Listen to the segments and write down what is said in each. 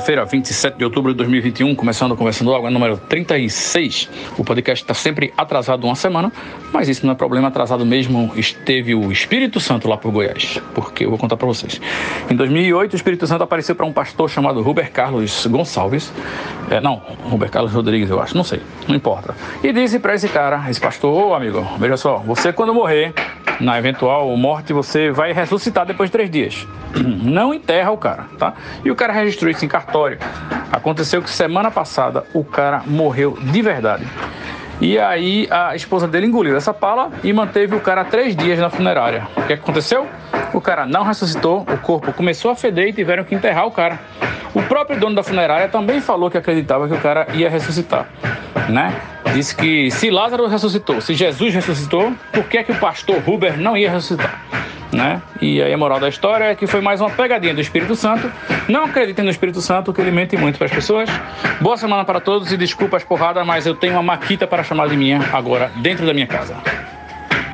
Quarta-feira, 27 de outubro de 2021, começando Conversando Água, número 36. O podcast está sempre atrasado uma semana, mas isso não é problema, atrasado mesmo esteve o Espírito Santo lá por Goiás, porque eu vou contar para vocês. Em 2008, o Espírito Santo apareceu para um pastor chamado Ruber Carlos Gonçalves, é, não, Ruber Carlos Rodrigues, eu acho, não sei, não importa. E disse para esse cara, esse pastor, ô amigo, veja só, você quando morrer, na eventual morte, você vai ressuscitar depois de três dias. Não enterra o cara, tá? E o cara registrou isso em Aconteceu que semana passada o cara morreu de verdade. E aí a esposa dele engoliu essa pala e manteve o cara três dias na funerária. O que aconteceu? O cara não ressuscitou, o corpo começou a feder e tiveram que enterrar o cara. O próprio dono da funerária também falou que acreditava que o cara ia ressuscitar, né? Disse que se Lázaro ressuscitou, se Jesus ressuscitou, por que, é que o pastor Huber não ia ressuscitar? Né? E aí a moral da história é que foi mais uma pegadinha do Espírito Santo. Não acreditem no Espírito Santo, que ele mente muito para as pessoas. Boa semana para todos e desculpa as porradas, mas eu tenho uma maquita para chamar de minha agora dentro da minha casa.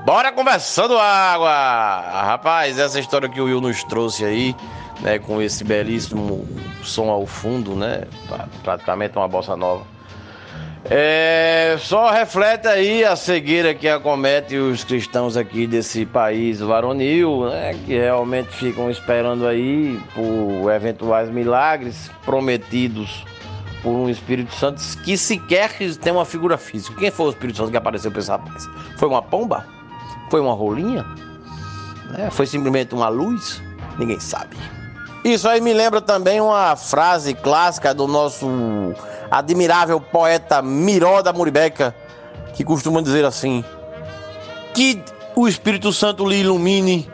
Bora conversando água! Rapaz, essa história que o Will nos trouxe aí, né, com esse belíssimo som ao fundo, né, pra- praticamente uma bossa nova. É, só reflete aí a cegueira que acomete os cristãos aqui desse país varonil, né, que realmente ficam esperando aí por eventuais milagres prometidos por um Espírito Santo que sequer tem uma figura física. Quem foi o Espírito Santo que apareceu para esse rapaz? Foi uma pomba? Foi uma rolinha? Né? Foi simplesmente uma luz? Ninguém sabe. Isso aí me lembra também uma frase clássica do nosso admirável poeta Miró da Muribeca, que costuma dizer assim: Que o Espírito Santo lhe ilumine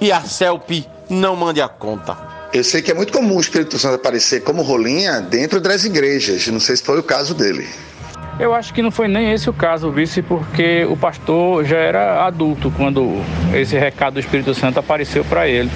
e a Celpe não mande a conta. Eu sei que é muito comum o Espírito Santo aparecer como rolinha dentro das igrejas. Não sei se foi o caso dele. Eu acho que não foi nem esse o caso, vice, porque o pastor já era adulto quando esse recado do Espírito Santo apareceu para ele.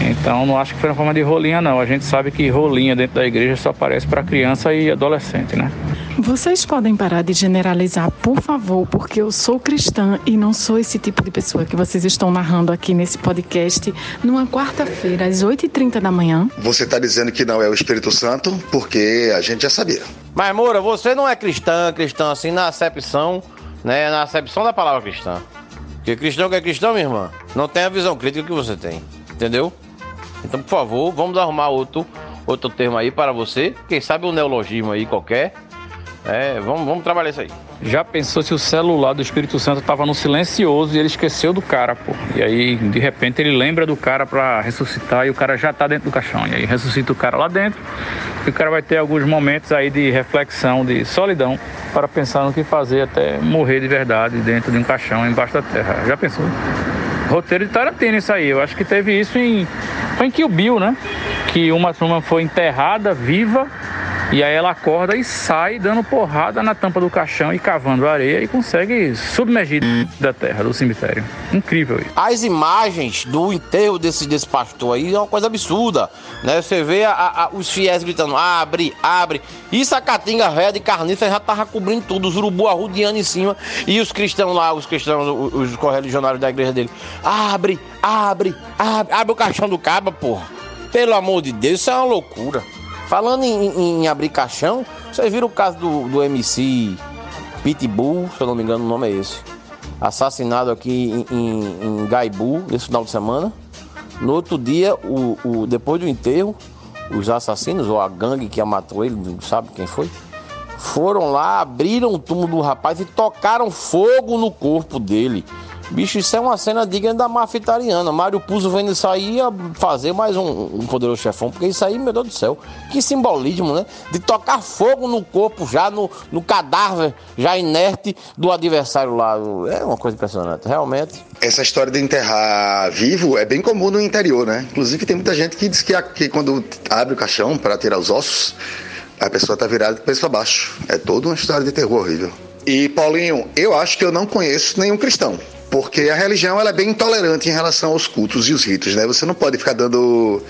Então não acho que foi na forma de rolinha, não. A gente sabe que rolinha dentro da igreja só aparece para criança e adolescente, né? Vocês podem parar de generalizar, por favor, porque eu sou cristã e não sou esse tipo de pessoa que vocês estão narrando aqui nesse podcast numa quarta-feira, às 8h30 da manhã. Você está dizendo que não é o Espírito Santo porque a gente já sabia. Mas, Moura, você não é cristã, cristã assim na acepção, né? Na acepção da palavra cristã. Porque cristão que é cristão, minha irmã, não tem a visão crítica que você tem. Entendeu? Então, por favor, vamos arrumar outro, outro termo aí para você. Quem sabe um neologismo aí qualquer. É, vamos, vamos trabalhar isso aí. Já pensou se o celular do Espírito Santo estava no silencioso e ele esqueceu do cara, pô. E aí, de repente, ele lembra do cara para ressuscitar e o cara já tá dentro do caixão. E aí ressuscita o cara lá dentro. E o cara vai ter alguns momentos aí de reflexão, de solidão, para pensar no que fazer até morrer de verdade dentro de um caixão embaixo da terra. Já pensou? Roteiro de Tarantino isso aí. Eu acho que teve isso em. Foi em Kill Bill, né? Que uma turma foi enterrada viva e aí ela acorda e sai dando porrada na tampa do caixão e cavando areia e consegue submergir da terra, do cemitério. Incrível isso. As imagens do enterro desse, desse pastor aí é uma coisa absurda, né? Você vê a- a- os fiéis gritando, abre, abre. Isso a caatinga velha de carniça já tava cobrindo tudo, os urubu arrudeando em cima. E os cristãos lá, os cristãos, os, os correligionários da igreja dele, abre, abre, abre, abre o caixão do caba, porra. Pelo amor de Deus, isso é uma loucura. Falando em, em- abrir caixão, vocês viram o caso do, do MC Pitbull, se eu não me engano o nome é esse. Assassinado aqui em, em, em Gaibu, esse final de semana. No outro dia, o, o- depois do enterro, os assassinos, ou a gangue que matou ele, não sabe quem foi, foram lá, abriram o túmulo do rapaz e tocaram fogo no corpo dele. Bicho, isso é uma cena digna da máfia italiana. Mário Puzo vendo isso aí ia fazer mais um, um poderoso chefão, porque isso aí, meu Deus do céu, que simbolismo, né? De tocar fogo no corpo, já no, no cadáver, já inerte do adversário lá. É uma coisa impressionante, realmente. Essa história de enterrar vivo é bem comum no interior, né? Inclusive tem muita gente que diz que, que quando abre o caixão para tirar os ossos, a pessoa tá virada de cabeça para baixo. É toda uma história de terror horrível. E Paulinho, eu acho que eu não conheço nenhum cristão porque a religião ela é bem intolerante em relação aos cultos e os ritos, né? Você não pode ficar dando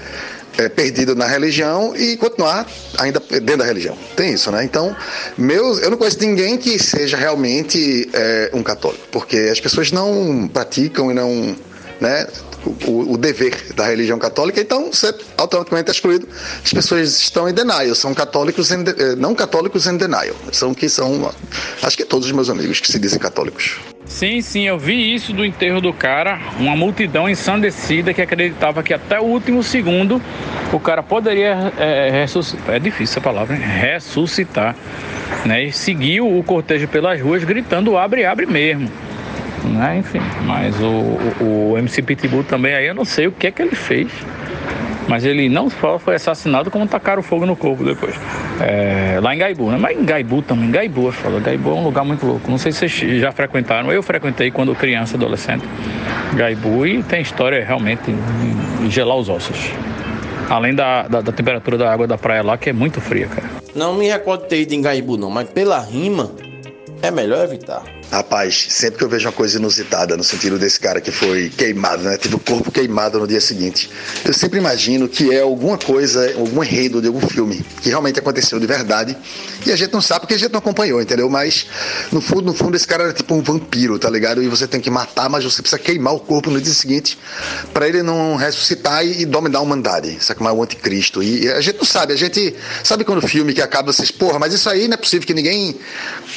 é, perdido na religião e continuar ainda dentro da religião. Tem isso, né? Então, meus, eu não conheço ninguém que seja realmente é, um católico, porque as pessoas não praticam e não, né? O, o, dever da religião católica, então você automaticamente é excluído. As pessoas estão em denial, são católicos em, eh, não católicos em denial, são que são, acho que todos os meus amigos que se dizem católicos. Sim, sim, eu vi isso do enterro do cara, uma multidão ensandecida que acreditava que até o último segundo o cara poderia é, ressuscitar, é difícil essa palavra, hein? ressuscitar, né? E seguiu o cortejo pelas ruas gritando abre, abre mesmo, né? Enfim, mas o, o, o MC Pitbull também aí eu não sei o que é que ele fez, mas ele não só foi assassinado, como tacaram fogo no corpo depois. É, lá em Gaibu, né? Mas em Gaibu também, Gaibu é. Gaibu é um lugar muito louco. Não sei se vocês já frequentaram. Eu frequentei quando criança, adolescente. Gaibu e tem história realmente de gelar os ossos. Além da, da, da, temperatura da água da praia lá, que é muito fria, cara. Não me recordo de ter ido em Gaibu, não, mas pela rima, é melhor evitar. Rapaz, sempre que eu vejo uma coisa inusitada no sentido desse cara que foi queimado, né? Teve o corpo queimado no dia seguinte. Eu sempre imagino que é alguma coisa, algum enredo de algum filme que realmente aconteceu de verdade. E a gente não sabe porque a gente não acompanhou, entendeu? Mas no fundo, no fundo, esse cara era tipo um vampiro, tá ligado? E você tem que matar, mas você precisa queimar o corpo no dia seguinte para ele não ressuscitar e, dominar humanidade. Sabe como é o anticristo? E, e a gente não sabe, a gente sabe quando o filme que acaba vocês, porra, mas isso aí não é possível que ninguém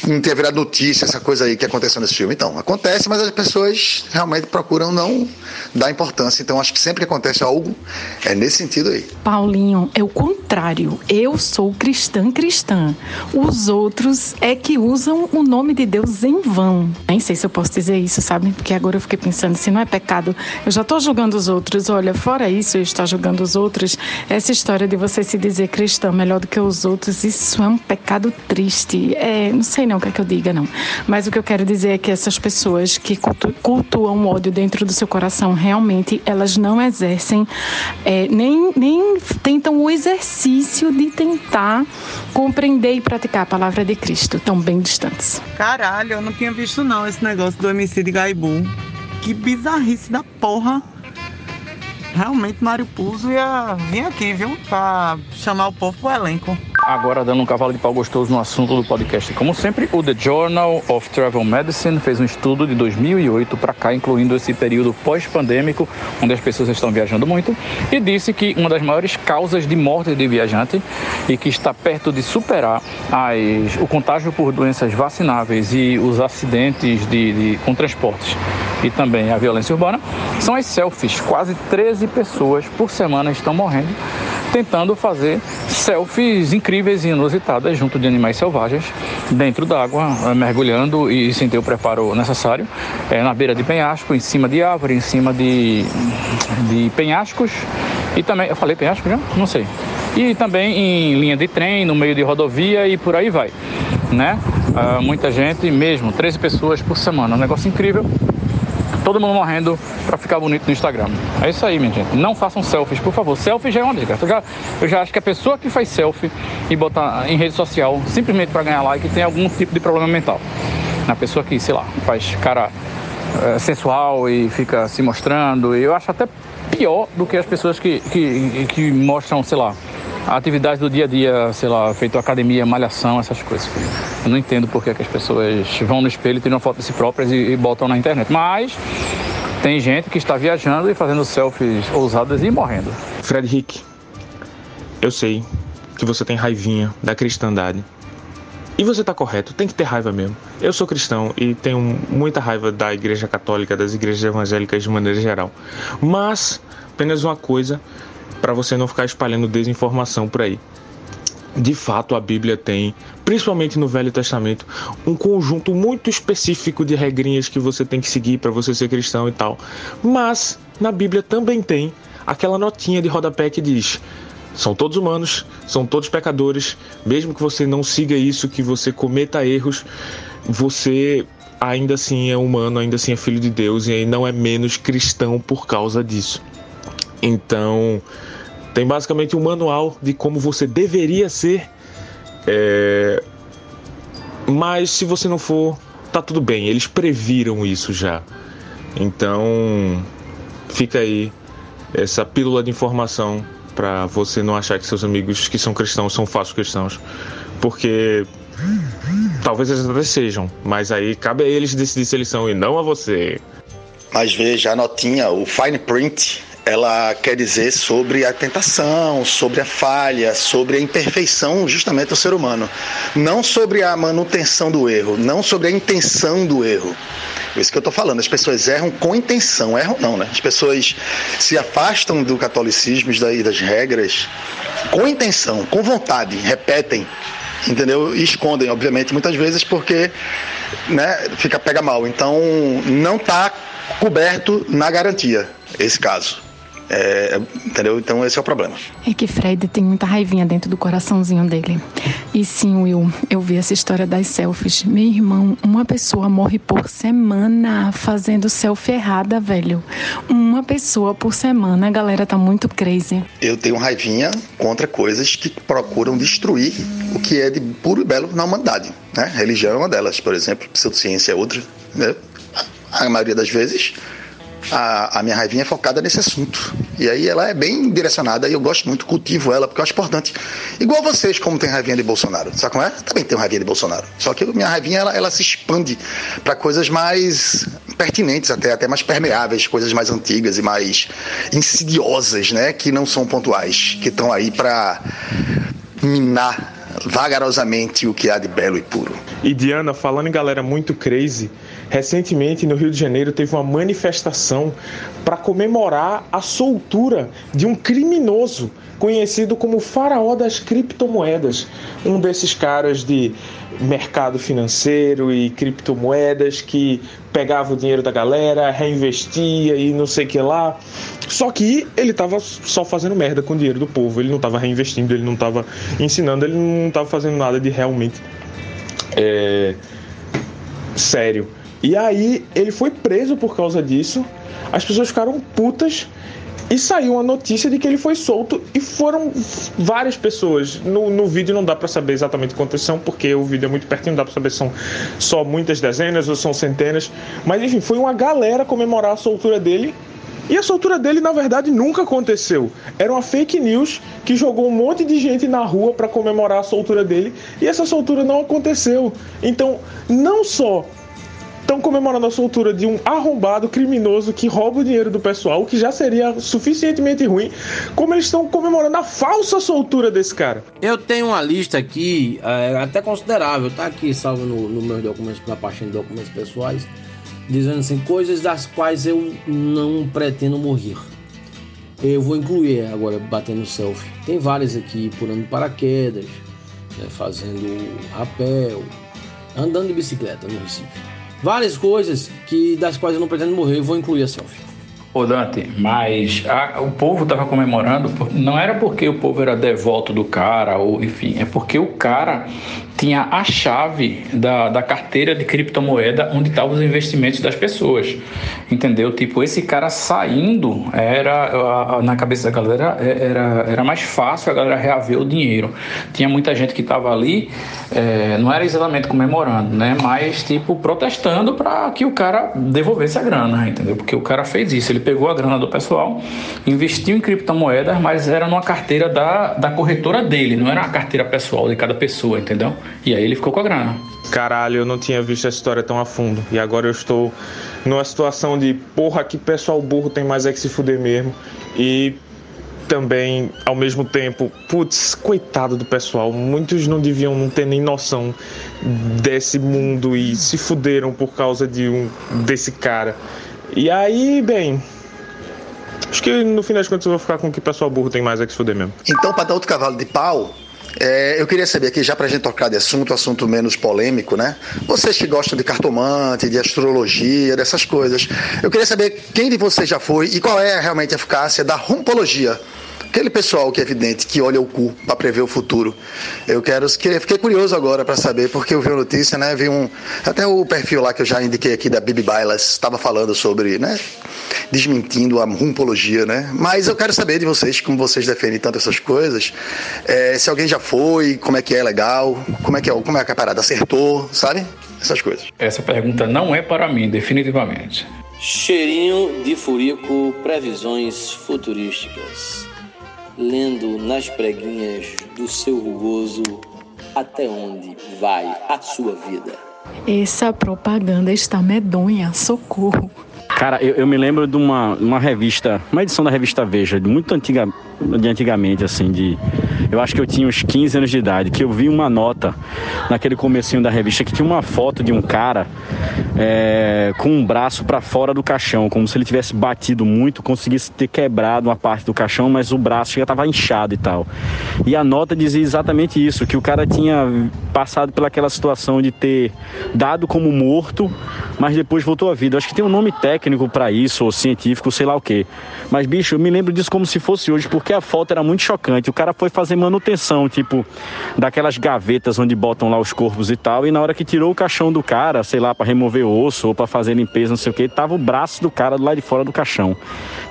não tenha virado notícia, essa coisa aí que aconteceu nesse filme. Então, acontece, mas as pessoas realmente procuram não dar importância. Então, acho que sempre que acontece algo, é nesse sentido aí. Paulinho, é o contrário. Eu sou cristã cristã. Os outros é que usam o nome de Deus em vão. Nem sei se eu posso dizer isso, sabe? Porque agora eu fiquei pensando, se não é pecado, eu já estou julgando os outros. Olha, fora isso, eu estou julgando os outros. Essa história de você se dizer cristão melhor do que os outros, isso é um pecado triste. É, não sei não o que é que eu diga, não. Mas o que eu quero dizer é que essas pessoas que cultuam o ódio dentro do seu coração, realmente elas não exercem, é, nem, nem tentam o exercício de tentar compreender e praticar a palavra de Cristo, tão bem distantes. Caralho, eu não tinha visto não esse negócio do MC de Gaibu. Que bizarrice da porra. Realmente Mário Puzo ia vir aqui, viu? Pra chamar o povo pro elenco. Agora, dando um cavalo de pau gostoso no assunto do podcast. Como sempre, o The Journal of Travel Medicine fez um estudo de 2008 para cá, incluindo esse período pós-pandêmico, onde as pessoas estão viajando muito, e disse que uma das maiores causas de morte de viajante e que está perto de superar as, o contágio por doenças vacináveis e os acidentes de, de, com transportes e também a violência urbana são as selfies. Quase 13 pessoas por semana estão morrendo tentando fazer selfies incríveis e inusitadas junto de animais selvagens dentro d'água, eh, mergulhando e sem ter o preparo necessário, é, na beira de penhasco, em cima de árvore, em cima de, de penhascos e também, eu falei penhasco já? Não sei. E também em linha de trem, no meio de rodovia e por aí vai, né? Uh, muita gente, mesmo 13 pessoas por semana, um negócio incrível todo mundo morrendo para ficar bonito no Instagram. É isso aí, minha gente. Não façam selfies, por favor. Selfie já é uma dica. Eu já, eu já acho que a pessoa que faz selfie e botar em rede social simplesmente para ganhar like tem algum tipo de problema mental. Na pessoa que, sei lá, faz cara é, sensual e fica se mostrando. Eu acho até pior do que as pessoas que, que, que mostram, sei lá, a atividade do dia a dia, sei lá, feito academia, malhação, essas coisas. Eu não entendo por que, as pessoas vão no espelho, tiram foto de si próprias e, e botam na internet. Mas tem gente que está viajando e fazendo selfies ousadas e morrendo. Fred Rick, eu sei que você tem raivinha da cristandade. E você está correto, tem que ter raiva mesmo. Eu sou cristão e tenho muita raiva da igreja católica, das igrejas evangélicas de maneira geral. Mas, apenas uma coisa para você não ficar espalhando desinformação por aí. de fato a Bíblia tem, principalmente no Velho Testamento, um conjunto muito específico de regrinhas que você tem que seguir para você ser cristão e tal. Mas na Bíblia também tem aquela notinha de rodapé que diz: são todos humanos, são todos pecadores, mesmo que você não siga isso, que você cometa erros, você ainda assim é humano, ainda assim é filho de Deus e não é menos cristão por causa disso. Então, tem basicamente um manual de como você deveria ser. É... Mas se você não for, tá tudo bem. Eles previram isso já. Então, fica aí essa pílula de informação para você não achar que seus amigos que são cristãos são falsos cristãos, porque talvez eles até sejam, mas aí cabe a eles decidir se eles são e não a você. Mas veja, a notinha, o fine print, ela quer dizer sobre a tentação, sobre a falha, sobre a imperfeição justamente do ser humano. Não sobre a manutenção do erro, não sobre a intenção do erro. É isso que eu estou falando. As pessoas erram com intenção, erram não, né? As pessoas se afastam do catolicismo e das regras com intenção, com vontade, repetem, entendeu? E escondem, obviamente, muitas vezes porque né, fica pega mal. Então, não está coberto na garantia esse caso. É, entendeu? Então esse é o problema. É que Fred tem muita raivinha dentro do coraçãozinho dele. E sim, Will, eu vi essa história das selfies. Meu irmão, uma pessoa morre por semana fazendo selfie errada, velho. Uma pessoa por semana, a galera tá muito crazy. Eu tenho raivinha contra coisas que procuram destruir o que é de puro e belo na humanidade. Né? Religião é uma delas, por exemplo, pseudociência é outra. Né? A maioria das vezes a, a minha raivinha é focada nesse assunto. E aí ela é bem direcionada e eu gosto muito, cultivo ela, porque eu acho importante. Igual vocês, como tem raivinha de Bolsonaro. Sabe como é? Também tenho raivinha de Bolsonaro. Só que minha raivinha ela, ela se expande para coisas mais pertinentes, até, até mais permeáveis, coisas mais antigas e mais insidiosas, né? Que não são pontuais, que estão aí para minar vagarosamente o que há de belo e puro. E Diana, falando em galera muito crazy, Recentemente, no Rio de Janeiro, teve uma manifestação para comemorar a soltura de um criminoso conhecido como faraó das criptomoedas, um desses caras de mercado financeiro e criptomoedas que pegava o dinheiro da galera, reinvestia e não sei que lá. Só que ele estava só fazendo merda com o dinheiro do povo, ele não estava reinvestindo, ele não estava ensinando, ele não estava fazendo nada de realmente é, sério. E aí ele foi preso por causa disso. As pessoas ficaram putas e saiu uma notícia de que ele foi solto e foram várias pessoas. No, no vídeo não dá para saber exatamente quantas são, porque o vídeo é muito pertinho, não dá para saber se são só muitas dezenas ou são centenas. Mas enfim, foi uma galera comemorar a soltura dele. E a soltura dele, na verdade, nunca aconteceu. Era uma fake news que jogou um monte de gente na rua para comemorar a soltura dele. E essa soltura não aconteceu. Então, não só estão comemorando a soltura de um arrombado criminoso que rouba o dinheiro do pessoal, que já seria suficientemente ruim, como eles estão comemorando a falsa soltura desse cara. Eu tenho uma lista aqui, é, até considerável, tá aqui salvo no, no meus documentos, na página de documentos pessoais, dizendo assim, coisas das quais eu não pretendo morrer. Eu vou incluir agora, batendo selfie. Tem várias aqui, pulando paraquedas, né, fazendo rapel, andando de bicicleta no Recife várias coisas que das quais eu não pretendo morrer e vou incluir a selfie. Ô Dante, mas a, o povo estava comemorando, não era porque o povo era devoto do cara, ou enfim, é porque o cara tinha a chave da, da carteira de criptomoeda onde estavam os investimentos das pessoas. Entendeu? Tipo, esse cara saindo era na cabeça da galera é, era, era mais fácil a galera reaver o dinheiro. Tinha muita gente que estava ali, é, não era exatamente comemorando, né? Mas tipo protestando para que o cara devolvesse a grana, entendeu? Porque o cara fez isso, ele pegou a grana do pessoal, investiu em criptomoedas, mas era numa carteira da, da corretora dele, não era a carteira pessoal de cada pessoa, entendeu? E aí ele ficou com a grana. Caralho, eu não tinha visto essa história tão a fundo. E agora eu estou numa situação de porra, que pessoal burro tem mais é que se fuder mesmo. E também, ao mesmo tempo, putz, coitado do pessoal. Muitos não deviam não ter nem noção desse mundo e se fuderam por causa de um desse cara. E aí, bem, Acho que no fim das contas eu vou ficar com que pessoal burro tem mais é que se fuder mesmo. Então, para dar outro cavalo de pau, É, eu queria saber aqui, já para a gente tocar de assunto, assunto menos polêmico, né? Vocês que gostam de cartomante, de astrologia, dessas coisas, eu queria saber quem de vocês já foi e qual é realmente a eficácia da rumpologia. Aquele pessoal que é evidente, que olha o cu para prever o futuro. Eu quero, fiquei curioso agora para saber, porque eu vi a notícia, né? Vi um, até o perfil lá que eu já indiquei aqui da Bibi Bailas estava falando sobre, né? Desmentindo a rumpologia, né? Mas eu quero saber de vocês, como vocês defendem tanto essas coisas, é, se alguém já foi, como é que é legal, como é que é, como é que a parada acertou, sabe? Essas coisas. Essa pergunta não é para mim, definitivamente. Cheirinho de furico, previsões futurísticas lendo nas preguinhas do seu rugoso até onde vai a sua vida. Essa propaganda está medonha, socorro. Cara, eu, eu, me lembro de uma, uma revista, uma edição da revista Veja, muito antiga, de antigamente, assim, de. Eu acho que eu tinha uns 15 anos de idade, que eu vi uma nota naquele comecinho da revista que tinha uma foto de um cara é, com um braço para fora do caixão, como se ele tivesse batido muito, conseguisse ter quebrado uma parte do caixão, mas o braço já estava inchado e tal. E a nota dizia exatamente isso, que o cara tinha passado pelaquela situação de ter dado como morto, mas depois voltou à vida. Eu acho que tem um nome técnico para isso, ou científico, sei lá o quê. Mas, bicho, eu me lembro disso como se fosse hoje, porque a foto era muito chocante. O cara foi fazer manutenção, tipo, daquelas gavetas onde botam lá os corpos e tal, e na hora que tirou o caixão do cara, sei lá, para remover osso ou para fazer limpeza, não sei o que, tava o braço do cara lado de fora do caixão.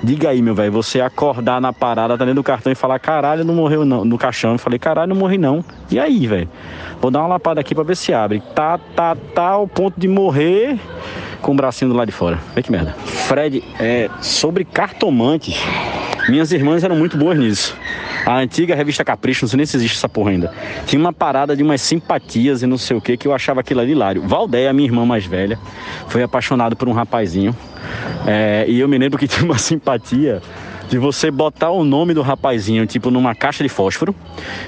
Diga aí, meu velho, você acordar na parada, tá dentro do cartão e falar, caralho, não morreu não, no caixão. Eu falei, caralho, não morri não. E aí, velho? Vou dar uma lapada aqui para ver se abre. Tá, tá, tá ao ponto de morrer com o bracinho do lado de fora. Vê que merda. Fred, é, sobre cartomantes, minhas irmãs eram muito boas nisso. A antiga revista Capricho, não sei nem se existe essa porra ainda. Tinha uma parada de umas simpatias e não sei o que, que eu achava aquilo ali hilário. Valdeia, minha irmã mais velha, foi apaixonado por um rapazinho. É, e eu me lembro que tinha uma simpatia de você botar o nome do rapazinho, tipo, numa caixa de fósforo,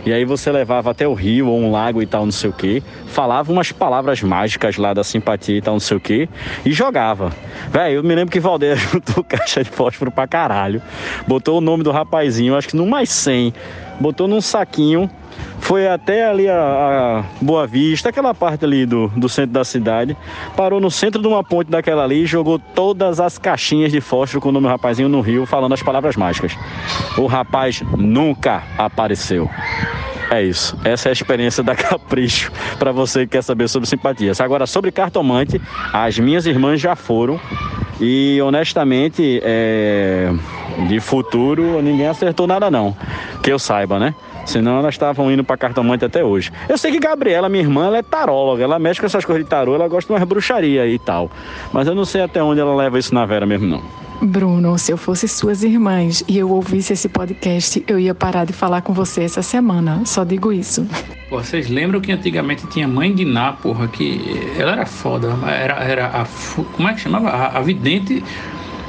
e aí você levava até o rio ou um lago e tal, não sei o que, falava umas palavras mágicas lá da simpatia e tal, não sei o que, e jogava. Velho, eu me lembro que Valdeira juntou caixa de fósforo pra caralho, botou o nome do rapazinho, acho que no mais 100, botou num saquinho foi até ali a, a, Boa Vista, aquela parte ali do, do centro da cidade, parou no centro de uma ponte daquela ali e jogou todas as caixinhas de fósforo com o nome do rapazinho no rio, falando as palavras mágicas. O rapaz nunca apareceu. É isso. Essa é a experiência da Capricho para você que quer saber sobre simpatias. Agora, sobre cartomante, as minhas irmãs já foram e honestamente, é... de futuro, ninguém acertou nada não. Que eu saiba, né? Senão elas estavam indo para cartomante até hoje. Eu sei que Gabriela, minha irmã, ela é taróloga, ela mexe com essas coisas de tarô, ela gosta de umas bruxaria e tal. Mas eu não sei até onde ela leva isso na vera mesmo, não. Bruno, se eu fosse suas irmãs e eu ouvisse esse podcast, eu ia parar de falar com você essa semana. Só digo isso. Vocês lembram que antigamente tinha mãe de Ná, porra, que ela era foda, era, era a. Como é que chamava? A, a vidente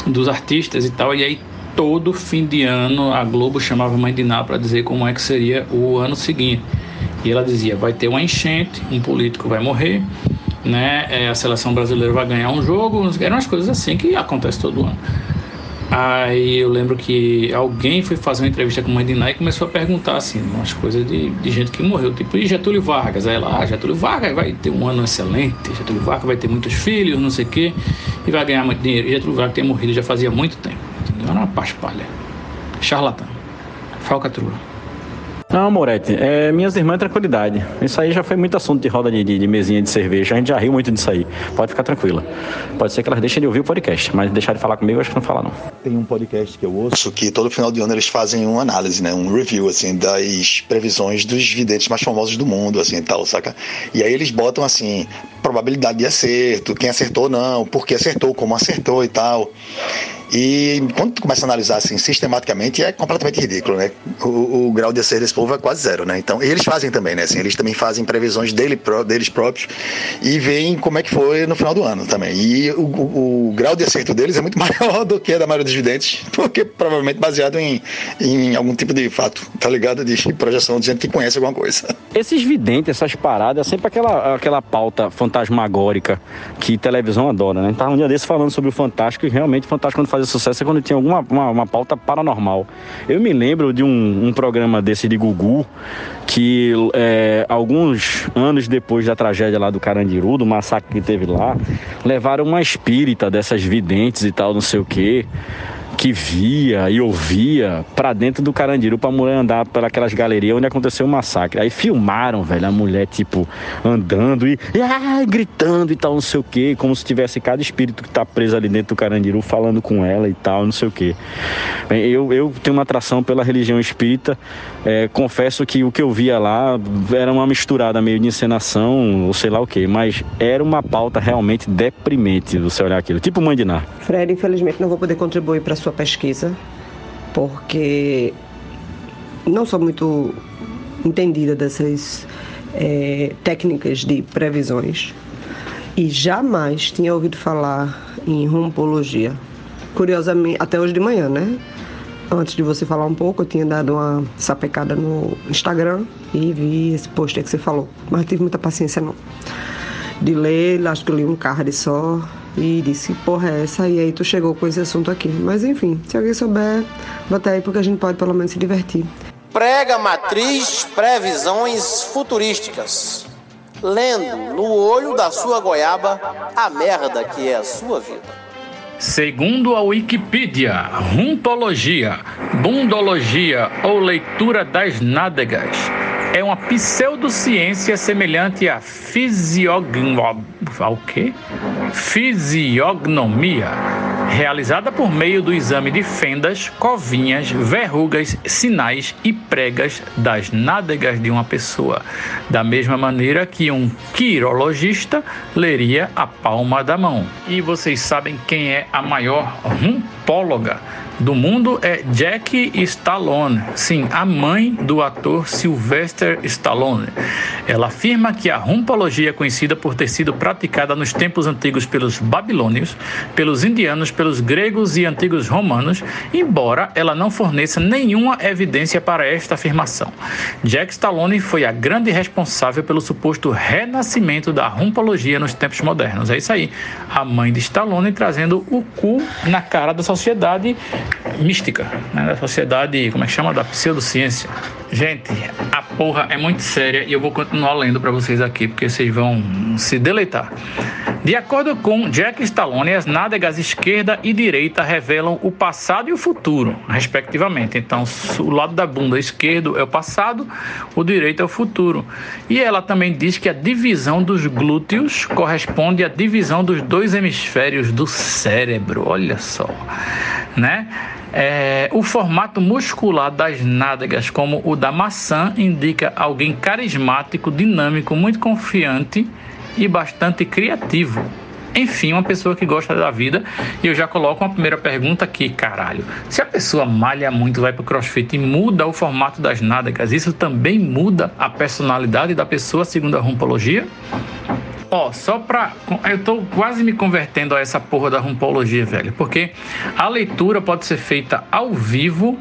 dos artistas e tal. E aí todo fim de ano a Globo chamava Mãe de Ná para dizer como é que seria o ano seguinte. E ela dizia: vai ter uma enchente, um político vai morrer, né? É, a seleção brasileira vai ganhar um jogo. Eram as coisas assim que acontece todo ano. Aí eu lembro que alguém foi fazer uma entrevista com a mãe de Ná e começou a perguntar assim, umas coisas de, de gente que morreu, tipo, e Getúlio Vargas? Aí ela, ah, Getúlio Vargas vai ter um ano excelente, Getúlio Vargas vai ter muitos filhos, não sei o quê, e vai ganhar muito dinheiro. Getúlio Vargas tem morrido já fazia muito tempo. Entendeu? Era uma paspalha. Charlatão. Falcatrua. Não, Moretti, é, minhas irmãs, tranquilidade. Isso aí já foi muito assunto de roda de, de, de, mesinha de cerveja. A gente já riu muito disso aí. Pode ficar tranquila. Pode ser que elas deixem de ouvir o podcast, mas deixar de falar comigo, acho que não fala, não. Tem um podcast que eu ouço que todo final de ano eles fazem uma análise, né? Um review, assim, das previsões dos videntes mais famosos do mundo, assim, tal, saca? E aí eles botam, assim, probabilidade de acerto, quem acertou ou não, por que acertou, como acertou e tal. E quando tu começa a analisar assim sistematicamente, é completamente ridículo, né? O, o grau de acerto desse povo é quase zero, né? Então, eles fazem também, né? Assim, eles também fazem previsões dele, deles próprios e veem como é que foi no final do ano também. E o, o, o grau de acerto deles é muito maior do que a da maioria dos videntes, porque provavelmente baseado em, em algum tipo de fato, tá ligado? De projeção de gente que conhece alguma coisa. Esses videntes, essas paradas, é sempre aquela, aquela pauta fantasmagórica que televisão adora, né? Tava um dia desse falando sobre o Fantástico e realmente o Fantástico, quando fazia sucesso é quando tinha alguma uma, uma pauta paranormal. Eu me lembro de um, um programa desse de Gugu, que é, alguns anos depois da tragédia lá do Carandiru, do massacre que teve lá, levaram uma espírita dessas videntes e tal, não sei o quê que via e ouvia pra dentro do Carandiru pra mulher andar pelas galerias onde aconteceu o massacre. Aí filmaram, velho, a mulher, tipo, andando e, e ah, gritando e tal, não sei o que, como se tivesse cada espírito que tá preso ali dentro do Carandiru falando com ela e tal, não sei o que. Eu, eu tenho uma atração pela religião espírita, é, confesso que o que eu via lá era uma misturada meio de encenação, ou sei lá o que, mas era uma pauta realmente deprimente você olhar aquilo, tipo Mandiná. Fred, infelizmente não vou poder contribuir para sua pesquisa, porque não sou muito entendida dessas é, técnicas de previsões e jamais tinha ouvido falar em rumpologia. Curiosamente, até hoje de manhã, né? Antes de você falar um pouco, eu tinha dado uma sapecada no Instagram e vi esse post que você falou, mas não tive muita paciência não. De ler, acho que eu li um card só e disse, porra é essa? E aí tu chegou com esse assunto aqui. Mas enfim, se alguém souber, bota aí porque a gente pode pelo menos se divertir. Prega matriz previsões futurísticas. Lendo no olho da sua goiaba a merda que é a sua vida. Segundo a Wikipedia, rumpologia, bundologia ou leitura das nádegas é uma pseudociência semelhante à fisiognomia, ao quê? fisiognomia, realizada por meio do exame de fendas, covinhas, verrugas, sinais e pregas das nádegas de uma pessoa, da mesma maneira que um quirologista leria a palma da mão. E vocês sabem quem é a maior rumpóloga? Do mundo é Jack Stallone, sim, a mãe do ator Sylvester Stallone. Ela afirma que a rumpologia é conhecida por ter sido praticada nos tempos antigos pelos babilônios, pelos indianos, pelos gregos e antigos romanos, embora ela não forneça nenhuma evidência para esta afirmação. Jack Stallone foi a grande responsável pelo suposto renascimento da rumpologia nos tempos modernos. É isso aí, a mãe de Stallone trazendo o cu na cara da sociedade mística, né, da sociedade, como é que chama? Da pseudociência. Gente, a porra é muito séria e eu vou continuar lendo para vocês aqui, porque vocês vão se deleitar. De acordo com Jack Stallone, as nádegas esquerda e direita revelam o passado e o futuro, respectivamente. Então, o lado da bunda esquerdo é o passado, o direito é o futuro. E ela também diz que a divisão dos glúteos corresponde à divisão dos dois hemisférios do cérebro. Olha só, né? É, o formato muscular das nádegas, como o da maçã, indica alguém carismático, dinâmico, muito confiante e bastante criativo. Enfim, uma pessoa que gosta da vida. E eu já coloco uma primeira pergunta aqui, caralho. Se a pessoa malha muito, vai pro crossfit e muda o formato das nádegas, isso também muda a personalidade da pessoa, segundo a rumpologia? Ó, só pra. Eu tô quase me convertendo a essa porra da rumpologia, velho. Porque a leitura pode ser feita ao vivo,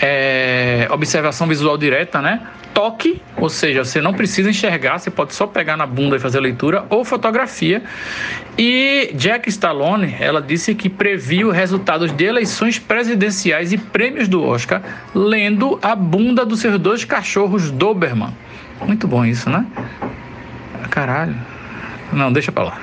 é, observação visual direta, né? Toque, ou seja, você não precisa enxergar, você pode só pegar na bunda e fazer a leitura, ou fotografia. E Jack Stallone, ela disse que previu resultados de eleições presidenciais e prêmios do Oscar lendo a bunda dos seus dois cachorros Doberman. Muito bom isso, né? Caralho. Não, deixa pra lá.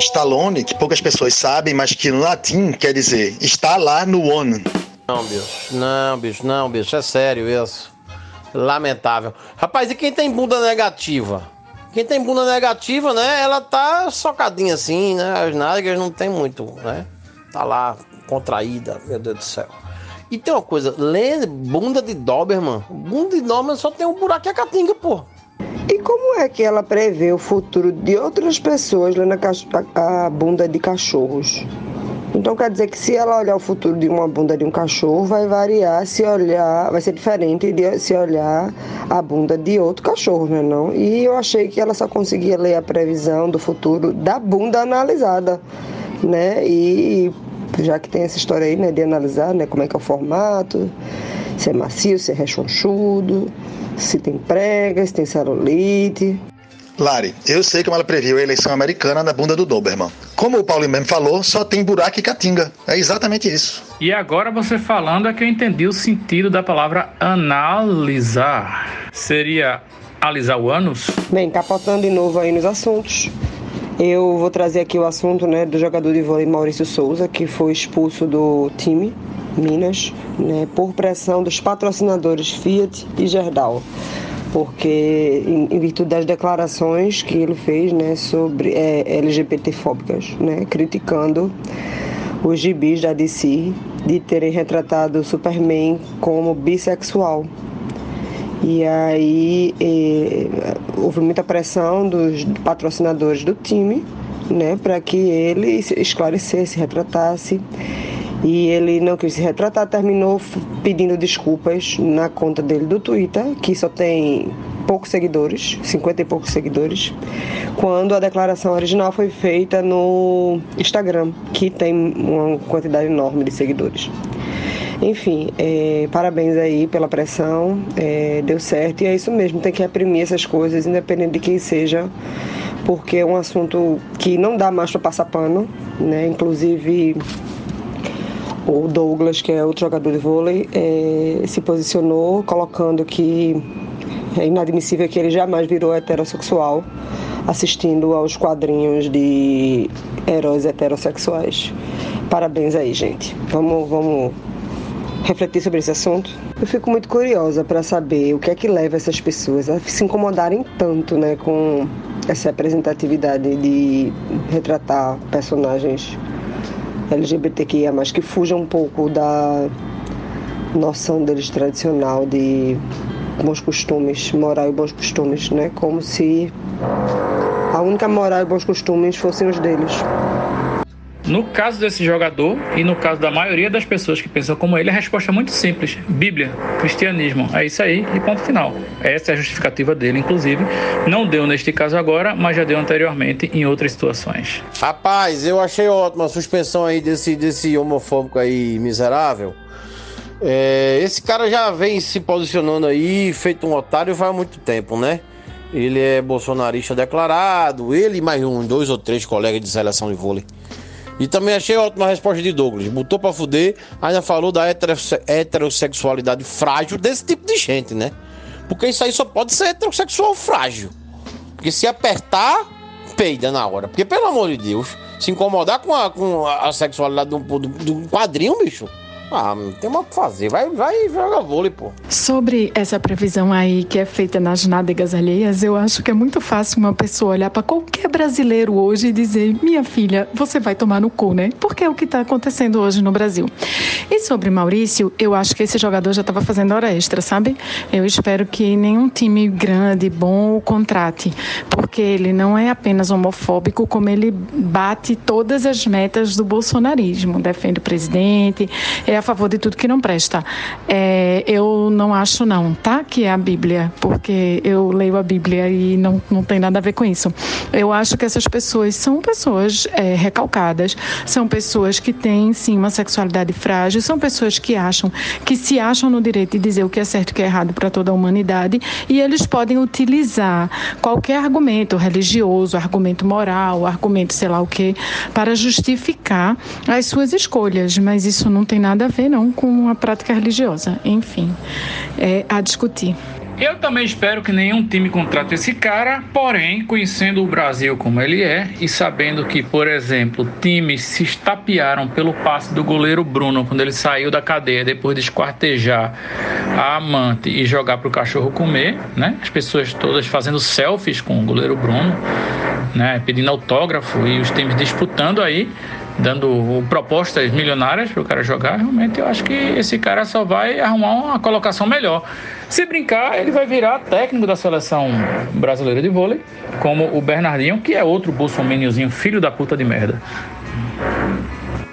Stallone, que poucas pessoas sabem, mas que no latim quer dizer está lá no ONU. Não, bicho. Não, bicho, não, bicho. É sério isso. Lamentável. Rapaz, e quem tem bunda negativa? Quem tem bunda negativa, né? Ela tá socadinha assim, né? As nádegas não tem muito, né? Tá lá contraída, meu Deus do céu. E tem uma coisa, lê bunda de Doberman. Bunda de Doberman só tem um buraco e a catinga, pô. E como é que ela prevê o futuro de outras pessoas lendo a, a bunda de cachorros? Então quer dizer que se ela olhar o futuro de uma bunda de um cachorro, vai variar se olhar, vai ser diferente de se olhar a bunda de outro cachorro, né não? E eu achei que ela só conseguia ler a previsão do futuro da bunda analisada, né? E já que tem essa história aí, né, de analisar, né, como é que é o formato, se é macio, se é rechonchudo, se tem prega, se tem celulite. Lari, eu sei como ela previu a eleição americana na bunda do Doberman. Como o Paulo mesmo falou, só tem buraco e catinga. É exatamente isso. E agora você falando é que eu entendi o sentido da palavra analisar. Seria alisar o ânus? Bem, capotando de novo aí nos assuntos. Eu vou trazer aqui o assunto né, do jogador de vôlei Maurício Souza, que foi expulso do time Minas, né, por pressão dos patrocinadores Fiat e Gerdau porque em, em, virtude das declarações que ele fez né, sobre é, LGBTfóbicas, né, criticando os gibis da DC de terem retratado o Superman como bissexual. E aí eh, houve muita pressão dos patrocinadores do time né, para que ele esclarecesse, retratasse e ele não quis se retratar, terminou pedindo desculpas na conta dele do Twitter, que só tem poucos seguidores, 50 e poucos seguidores, quando a declaração original foi feita no Instagram, que tem uma quantidade enorme de seguidores. Enfim, é, parabéns aí pela pressão, é, deu certo e é isso mesmo, tem que reprimir essas coisas, independente de quem seja, porque é um assunto que não dá mais para passar pano, né? Inclusive o Douglas, que é outro jogador de vôlei, é, se posicionou colocando que é inadmissível que ele jamais virou heterossexual assistindo aos quadrinhos de heróis heterossexuais. Parabéns aí, gente. Vamos, vamos refletir sobre esse assunto. Eu fico muito curiosa para saber o que é que leva essas pessoas a se incomodarem tanto, né, com essa representatividade de retratar personagens LGBTQIA, que fuja um pouco da noção deles tradicional de bons costumes, moral e bons costumes, né? Como se a única moral e bons costumes fossem os deles. No caso desse jogador e no caso da maioria das pessoas que pensam como ele, a resposta é muito simples: Bíblia, cristianismo. É isso aí e ponto final. Essa é a justificativa dele, inclusive. Não deu neste caso agora, mas já deu anteriormente em outras situações. Rapaz, eu achei ótima a suspensão aí desse, desse homofóbico aí miserável. É, esse cara já vem se posicionando aí, feito um otário faz muito tempo, né? Ele é bolsonarista declarado, ele mais um, dois ou três colegas de seleção de vôlei. E também achei ótima a resposta de Douglas. Botou pra fuder, ainda falou da heterosse heterossexualidade frágil desse tipo de gente, né? Porque isso aí só pode ser heterossexual frágil. Porque se apertar, peida na hora. Porque, pelo amor de Deus, se incomodar com a, com a sexualidade do, do, do quadrinho, bicho, ah, não tem mais o que fazer. Vai, vai joga vôlei, pô. Sobre essa previsão aí que é feita nas nádegas alheias, eu acho que é muito fácil uma pessoa olhar para qualquer brasileiro hoje e dizer: minha filha, você vai tomar no cu, né? Porque é o que está acontecendo hoje no Brasil. E sobre Maurício, eu acho que esse jogador já estava fazendo hora extra, sabe? Eu espero que nenhum time grande, bom, o contrate, porque ele não é apenas homofóbico, como ele bate todas as metas do bolsonarismo. Defende o presidente, é a favor de tudo que não presta. É, eu não acho não, tá? Que é a Bíblia, porque eu leio a Bíblia e não, não tem nada a ver com isso. Eu acho que essas pessoas são pessoas é, recalcadas, são pessoas que têm sim uma sexualidade frágil, são pessoas que acham que se acham no direito de dizer o que é certo e o que é errado para toda a humanidade e eles podem utilizar qualquer argumento religioso, argumento moral, argumento sei lá o que, para justificar as suas escolhas, mas isso não tem nada a ver não com a prática religiosa. Enfim, é a discutir. Eu também espero que nenhum time contrate esse cara, porém, conhecendo o Brasil como ele é e sabendo que, por exemplo, times se estapearam pelo passe do goleiro Bruno quando ele saiu da cadeia depois de esquartejar a amante e jogar para o cachorro comer, né? As pessoas todas fazendo selfies com o goleiro Bruno, né? Pedindo autógrafo e os times disputando aí dando propostas milionárias para o cara jogar, realmente eu acho que esse cara só vai arrumar uma colocação melhor. Se brincar, ele vai virar técnico da seleção brasileira de vôlei, como o Bernardinho, que é outro bolsomíniozinho, filho da puta de merda.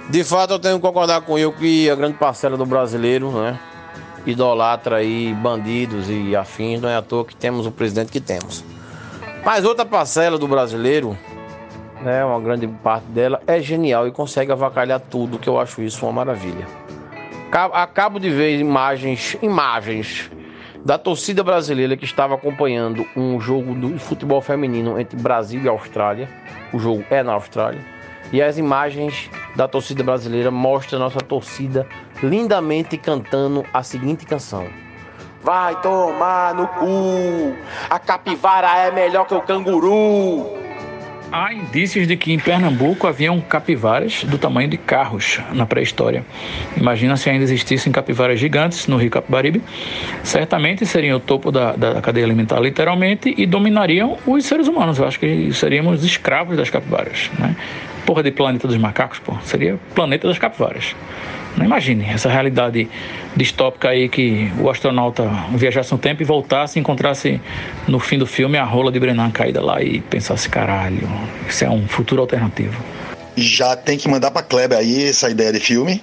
De fato, eu tenho que concordar com eu que a grande parcela do brasileiro, né, idolatra aí bandidos e afins, não é à toa que temos o presidente que temos. Mas outra parcela do brasileiro né, uma grande parte dela, é genial e consegue avacalhar tudo, que eu acho isso uma maravilha. Acabo de ver imagens, imagens da torcida brasileira que estava acompanhando um jogo do futebol feminino entre Brasil e Austrália. O jogo é na Austrália. E as imagens da torcida brasileira mostram nossa torcida lindamente cantando a seguinte canção: Vai tomar no cu! A capivara é melhor que o canguru! Há indícios de que em Pernambuco haviam capivaras do tamanho de carros na pré-história. Imagina se ainda existissem capivaras gigantes no rio Capibaribe. Certamente seriam o topo da, da cadeia alimentar, literalmente, e dominariam os seres humanos. Eu acho que seríamos escravos das capivaras. Né? Porra de planeta dos macacos, pô. Seria planeta das capivaras. Não imagine essa realidade distópica aí que o astronauta viajasse no tempo e voltasse e encontrasse no fim do filme a rola de Brennan caída lá e pensasse, caralho, isso é um futuro alternativo. Já tem que mandar pra Kleber aí essa ideia de filme.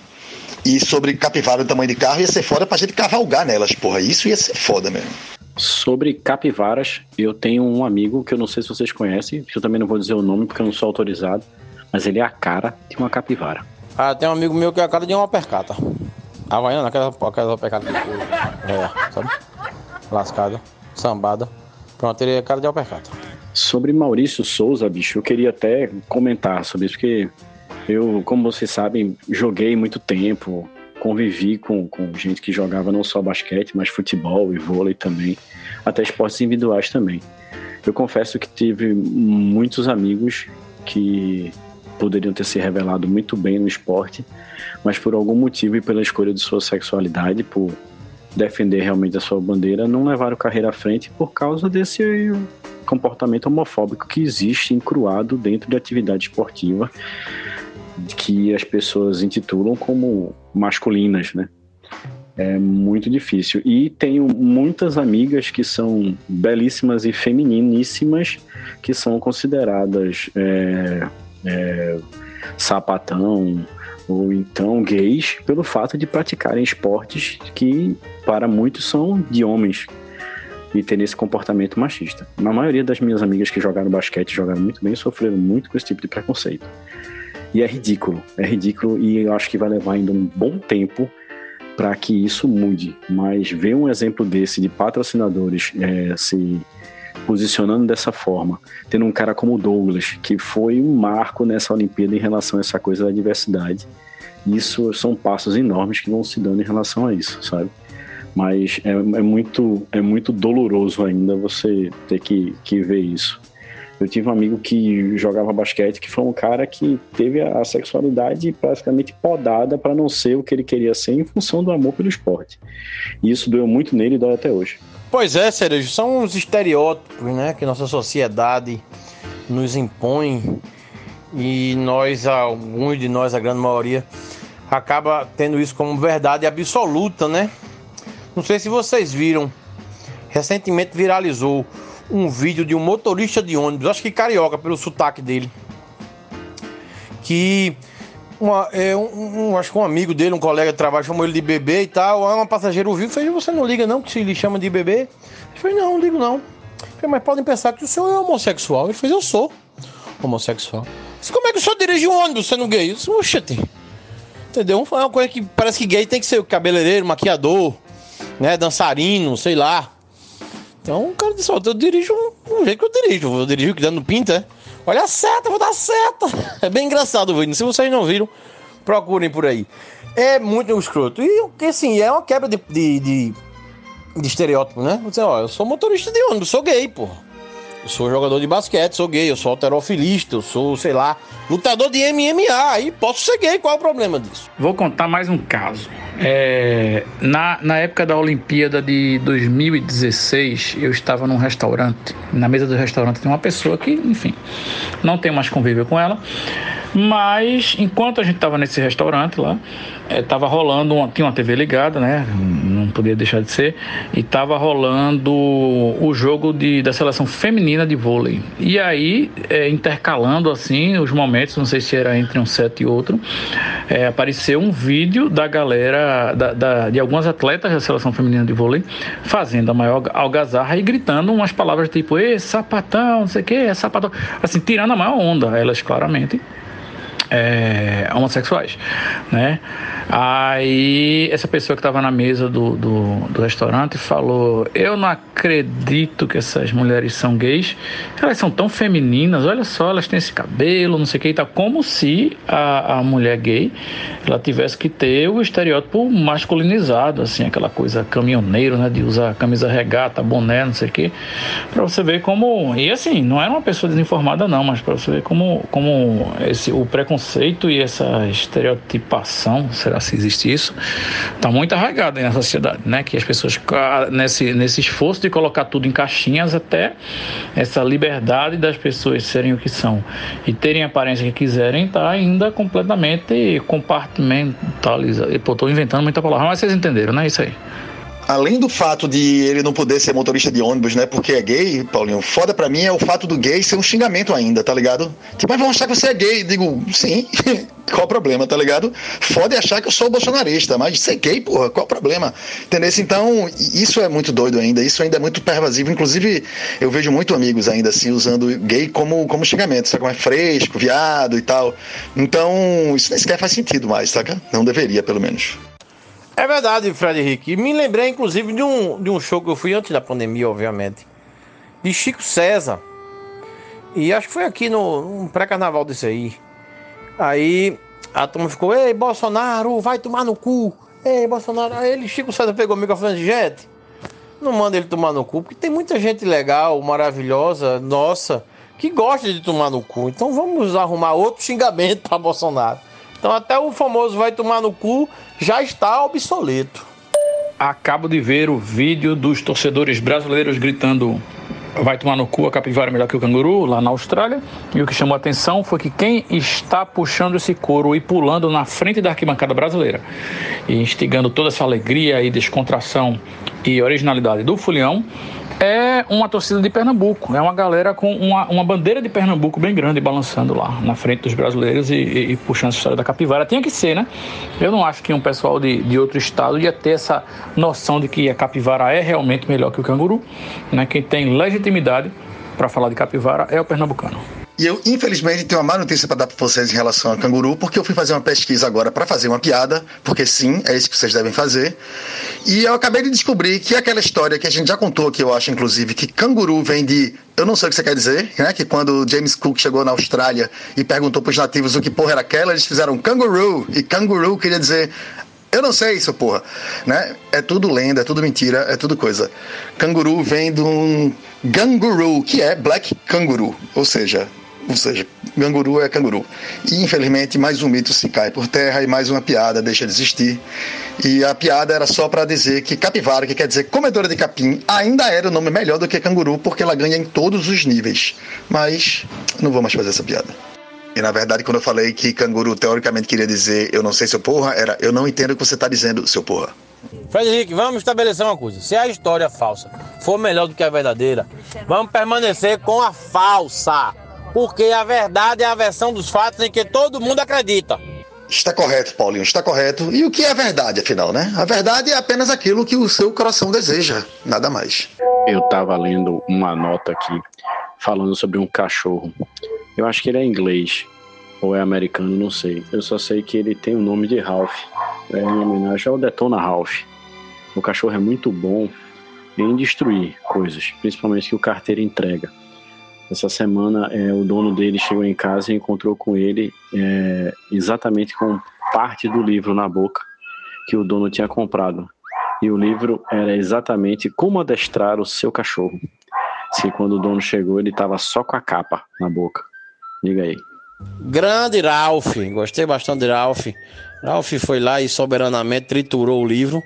E sobre capivara do tamanho de carro ia ser foda pra gente cavalgar nelas, porra. Isso ia ser foda mesmo. Sobre capivaras, eu tenho um amigo que eu não sei se vocês conhecem, que eu também não vou dizer o nome porque eu não sou autorizado, mas ele é a cara de uma capivara. Ah, tem um amigo meu que é a cara de uma percata. Havaiana, aquela, aquela percata de. É, sabe? Lascada, sambada. Pronto, ele é a cara de uma percata. Sobre Maurício Souza, bicho, eu queria até comentar sobre isso, porque eu, como vocês sabem, joguei muito tempo, convivi com, com gente que jogava não só basquete, mas futebol e vôlei também, até esportes individuais também. Eu confesso que tive muitos amigos que poderiam ter se revelado muito bem no esporte, mas por algum motivo e pela escolha de sua sexualidade, por defender realmente a sua bandeira, não levaram carreira à frente por causa desse comportamento homofóbico que existe encruado dentro de atividade esportiva que as pessoas intitulam como masculinas, né? É muito difícil. E tenho muitas amigas que são belíssimas e femininíssimas, que são consideradas é, é, sapatão ou então gays pelo fato de praticarem esportes que para muitos são de homens e terem esse comportamento machista. Na maioria das minhas amigas que jogaram basquete jogaram muito bem sofreram muito com esse tipo de preconceito. E é ridículo, é ridículo e eu acho que vai levar ainda um bom tempo para que isso mude. Mas ver um exemplo desse de patrocinadores é, se posicionando dessa forma, tendo um cara como o Douglas, que foi um marco nessa Olimpíada em relação a essa coisa da diversidade. Isso são passos enormes que vão se dando em relação a isso, sabe? Mas é, é muito, é muito doloroso ainda você ter que, que ver isso. Eu tive um amigo que jogava basquete, que foi um cara que teve a sexualidade praticamente podada para não ser o que ele queria ser em função do amor pelo esporte. E isso doeu muito nele e dói até hoje. Pois é, Cerejo, são os estereótipos né, que nossa sociedade nos impõe e nós, alguns de nós, a grande maioria, acaba tendo isso como verdade absoluta, né? Não sei se vocês viram, recentemente viralizou um vídeo de um motorista de ônibus, acho que carioca, pelo sotaque dele, que uma, é, um, um, acho que um amigo dele, um colega de trabalho, chamou ele de bebê e tal. Uma passageira ouviu e fez: Você não liga não que se lhe chama de bebê? Ele fez: Não, não ligo não. Mas podem pensar que o senhor é homossexual. Ele fez: Eu sou homossexual. Disse, Como é que o senhor dirige um ônibus sendo gay? Eu disse: Oxente. Entendeu? É uma coisa que parece que gay tem que ser cabeleireiro, maquiador, né? Dançarino, sei lá. Então o cara disse: Eu dirijo um, jeito que eu dirijo. Eu dirijo que dando pinta, é. Olha a seta, vou dar seta. É bem engraçado o vídeo. Se vocês não viram, procurem por aí. É muito escroto. E assim, é uma quebra de, de, de, de estereótipo, né? Você, ó, eu sou motorista de ônibus, sou gay, pô. Eu sou jogador de basquete, sou gay, eu sou alterofilista, eu sou, sei lá, lutador de MMA, aí posso ser gay, qual é o problema disso? Vou contar mais um caso. É, na, na época da Olimpíada de 2016, eu estava num restaurante. Na mesa do restaurante tem uma pessoa que, enfim, não tem mais convívio com ela. Mas enquanto a gente estava nesse restaurante lá, estava é, rolando, uma, tinha uma TV ligada, né? Não podia deixar de ser, e estava rolando o jogo de, da seleção feminina de vôlei. E aí, é, intercalando assim os momentos, não sei se era entre um set e outro, é, apareceu um vídeo da galera, da, da, de algumas atletas da seleção feminina de vôlei, fazendo a maior algazarra e gritando umas palavras tipo, ê, sapatão, não sei o que, sapatão, assim, tirando a maior onda, elas claramente é, homossexuais, né? Aí essa pessoa que estava na mesa do, do, do, restaurante falou: Eu não acredito que essas mulheres são gays, elas são tão femininas, olha só, elas têm esse cabelo, não sei o que tal, como se a, a mulher gay ela tivesse que ter o estereótipo masculinizado, assim, aquela coisa caminhoneiro, né? De usar camisa regata, boné, não sei o que, para você ver como. E assim, não era uma pessoa desinformada, não, mas para você ver como, como esse, o preconceito e essa estereotipação, será se existe isso, está muito arraigado na sociedade, né? Que as pessoas, nesse, nesse esforço de colocar tudo em caixinhas, até essa liberdade das pessoas serem o que são e terem a aparência que quiserem, está ainda completamente compartimentalizado. Estou inventando muita palavra, mas vocês entenderam, né? Isso aí além do fato de ele não poder ser motorista de ônibus, né, porque é gay, Paulinho, foda pra mim é o fato do gay ser um xingamento ainda, tá ligado? Tipo, mas vão achar que você é gay. Digo, sim, qual o problema, tá ligado? Foda é achar que eu sou bolsonarista, mas ser gay, porra, qual o problema? Entendeu? Então, isso é muito doido ainda, isso ainda é muito pervasivo. Inclusive, eu vejo muito amigos ainda assim usando gay como, como xingamento, sabe? Como é fresco, viado e tal. Então, isso nem sequer faz sentido mais, saca? Não deveria, pelo menos. É verdade, Fred Henrique. Me lembrei, inclusive, de um, de um show que eu fui antes da pandemia, obviamente. De Chico César. E acho que foi aqui no, no pré-carnaval desse aí. Aí a turma ficou, ei, Bolsonaro, vai tomar no cu. Ei, Bolsonaro. Aí ele, Chico César pegou o microfone e disse, gente, não manda ele tomar no cu, porque tem muita gente legal, maravilhosa, nossa, que gosta de tomar no cu. Então vamos arrumar outro xingamento para Bolsonaro. Então até o famoso vai tomar no cu já está obsoleto. Acabo de ver o vídeo dos torcedores brasileiros gritando vai tomar no cu a capivara melhor que o canguru lá na Austrália. E o que chamou a atenção foi que quem está puxando esse couro e pulando na frente da arquibancada brasileira e instigando toda essa alegria e descontração e originalidade do Fulião é uma torcida de Pernambuco. É uma galera com uma, uma bandeira de Pernambuco bem grande balançando lá na frente dos brasileiros e, e, e, puxando a história da capivara. Tinha que ser, né? Eu não acho que um pessoal de, de outro estado ia ter essa noção de que a capivara é realmente melhor que o canguru. Né? Quem tem legitimidade para falar de capivara é o pernambucano. E eu, infelizmente, tenho uma má notícia para dar para vocês em relação ao canguru, porque eu fui fazer uma pesquisa agora para fazer uma piada, porque sim, é isso que vocês devem fazer. E eu acabei de descobrir que aquela história que a gente já contou aqui, eu acho, inclusive, que canguru vem de. Eu não sei o que você quer dizer, né? Que quando James Cook chegou na Austrália e perguntou para os nativos o que porra era aquela, eles fizeram canguru. E canguru queria dizer eu não sei isso, porra. Né? É tudo lenda, é tudo mentira, é tudo coisa. Canguru vem de um ganguru, que é black canguru, ou seja, ou seja, canguru é canguru. E infelizmente mais um mito se cai por terra e mais uma piada deixa de existir. E a piada era só para dizer que capivara, que quer dizer comedora de capim, ainda era o nome melhor do que canguru, porque ela ganha em todos os níveis. Mas não vou mais fazer essa piada. E na verdade, quando eu falei que canguru teoricamente queria dizer eu não sei seu porra, era eu não entendo o que você está dizendo, seu porra. Frederico, vamos estabelecer uma coisa. Se a história falsa for melhor do que a verdadeira, vamos permanecer com a falsa porque a verdade é a versão dos fatos em que todo mundo acredita. Está correto, Paulinho, está correto. E o que é a verdade, afinal, né? A verdade é apenas aquilo que o seu coração deseja, nada mais. Eu estava lendo uma nota aqui falando sobre um cachorro. Eu acho que ele é inglês ou é americano, não sei. Eu só sei que ele tem o nome de Ralph, é em homenagem ao Detona Ralph. O cachorro é muito bom em destruir coisas, principalmente que o carteiro entrega. Essa semana, é, o dono dele chegou em casa e encontrou com ele é, exatamente com parte do livro na boca que o dono tinha comprado. E o livro era exatamente como adestrar o seu cachorro. Se quando o dono chegou, ele estava só com a capa na boca. Diga aí. Grande Ralph, gostei bastante de Ralph. Ralph foi lá e soberanamente triturou o livro,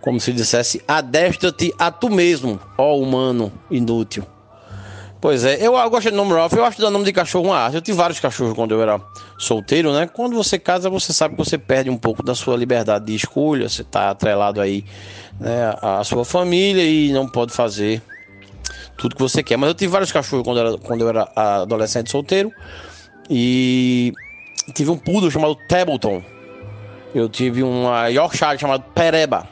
como se dissesse: adestra-te a tu mesmo, ó humano inútil. Pois é, eu, eu gosto do nome Ralph, eu acho que o nome de cachorro uma arte. Eu tive vários cachorros quando eu era solteiro, né? Quando você casa, você sabe que você perde um pouco da sua liberdade de escolha, você tá atrelado aí né, à sua família e não pode fazer tudo que você quer. Mas eu tive vários cachorros quando eu era, quando eu era adolescente solteiro e tive um poodle chamado Tableton. Eu tive uma Yorkshire chamado Pereba.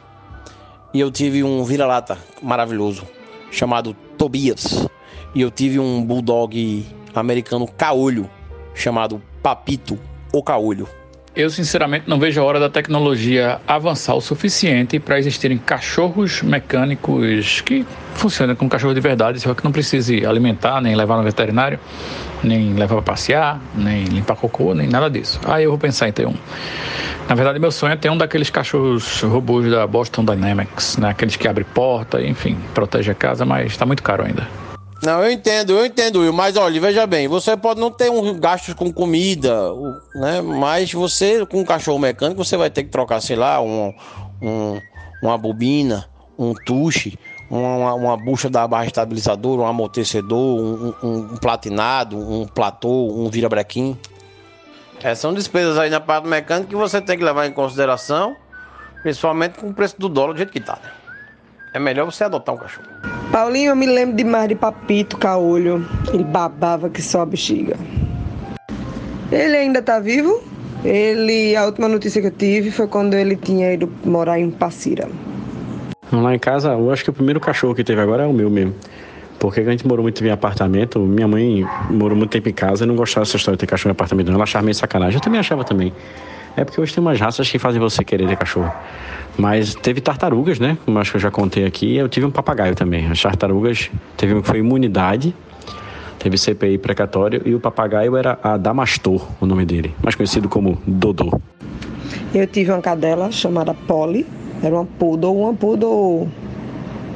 E eu tive um vira-lata maravilhoso chamado Tobias. E eu tive um bulldog americano caolho chamado Papito. o caolho? Eu, sinceramente, não vejo a hora da tecnologia avançar o suficiente para existirem cachorros mecânicos que funcionem como cachorro de verdade, só que não precise alimentar, nem levar no veterinário, nem levar para passear, nem limpar cocô, nem nada disso. Aí eu vou pensar em ter um. Na verdade, meu sonho é ter um daqueles cachorros robôs da Boston Dynamics, né? aqueles que abrem porta, enfim, protege a casa, mas está muito caro ainda. Não, eu entendo, eu entendo, Will, mas olha, veja bem, você pode não ter um gasto com comida, né? Mas você, com um cachorro mecânico, você vai ter que trocar, sei lá, um, um uma bobina, um tuche, uma, uma bucha da barra estabilizadora, um amortecedor, um, um, um platinado, um platô, um virabrequim. É, são despesas aí na parte mecânica que você tem que levar em consideração, principalmente com o preço do dólar do jeito que tá. Né? É melhor você adotar um cachorro. Paulinho, eu me lembro demais de Papito Caolho. Ele babava que só a bexiga. Ele ainda tá vivo? Ele, a última notícia que eu tive foi quando ele tinha ido morar em Passira. Lá em casa, eu acho que o primeiro cachorro que teve agora é o meu mesmo. Porque a gente morou muito em apartamento, minha mãe morou muito tempo em casa e não gostava dessa história de ter cachorro em apartamento. Ela achava meio sacanagem. Eu também achava também. É porque hoje tem umas raças que fazem você querer ter cachorro. Mas teve tartarugas, né? Como acho que eu já contei aqui. Eu tive um papagaio também. As tartarugas, teve que foi imunidade, teve CPI precatório e o papagaio era a Damastor, o nome dele, mais conhecido como Dodô. Eu tive uma cadela chamada Polly, era uma poodle, uma poodle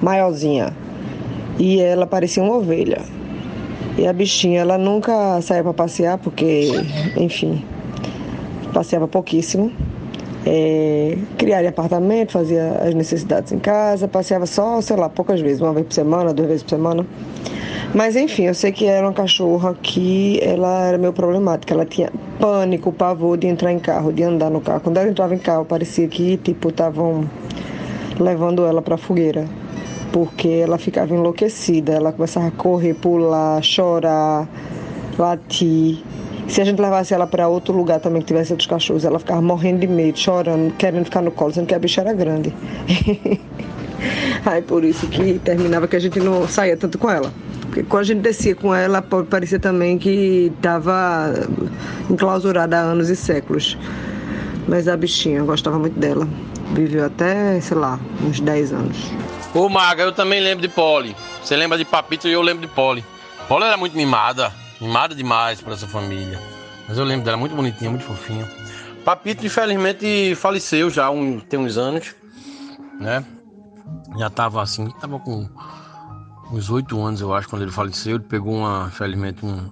maiorzinha. E ela parecia uma ovelha. E a bichinha, ela nunca saía para passear porque, enfim, passeava pouquíssimo. É, criaria apartamento, fazia as necessidades em casa, passeava só, sei lá, poucas vezes, uma vez por semana, duas vezes por semana. Mas enfim, eu sei que era uma cachorra que ela era meio problemática. Ela tinha pânico, pavor de entrar em carro, de andar no carro. Quando ela entrava em carro, parecia que tipo estavam levando ela para fogueira, porque ela ficava enlouquecida. Ela começava a correr, pular, chorar, latir. Se a gente levasse ela para outro lugar também que tivesse outros cachorros, ela ficava morrendo de medo, chorando, querendo ficar no colo, sendo que a bicha era grande. Aí por isso que terminava que a gente não saía tanto com ela. Porque quando a gente descia com ela, parecia também que estava enclausurada há anos e séculos. Mas a bichinha, eu gostava muito dela. Viveu até, sei lá, uns 10 anos. Ô Maga, eu também lembro de Polly. Você lembra de Papito e eu lembro de Polly. Polly era muito mimada. Mimada demais para essa família. Mas eu lembro dela muito bonitinha, muito fofinha. Papito, infelizmente, faleceu já um, tem uns anos, né? Já tava assim, tava com uns oito anos, eu acho, quando ele faleceu. Ele pegou uma, infelizmente, um,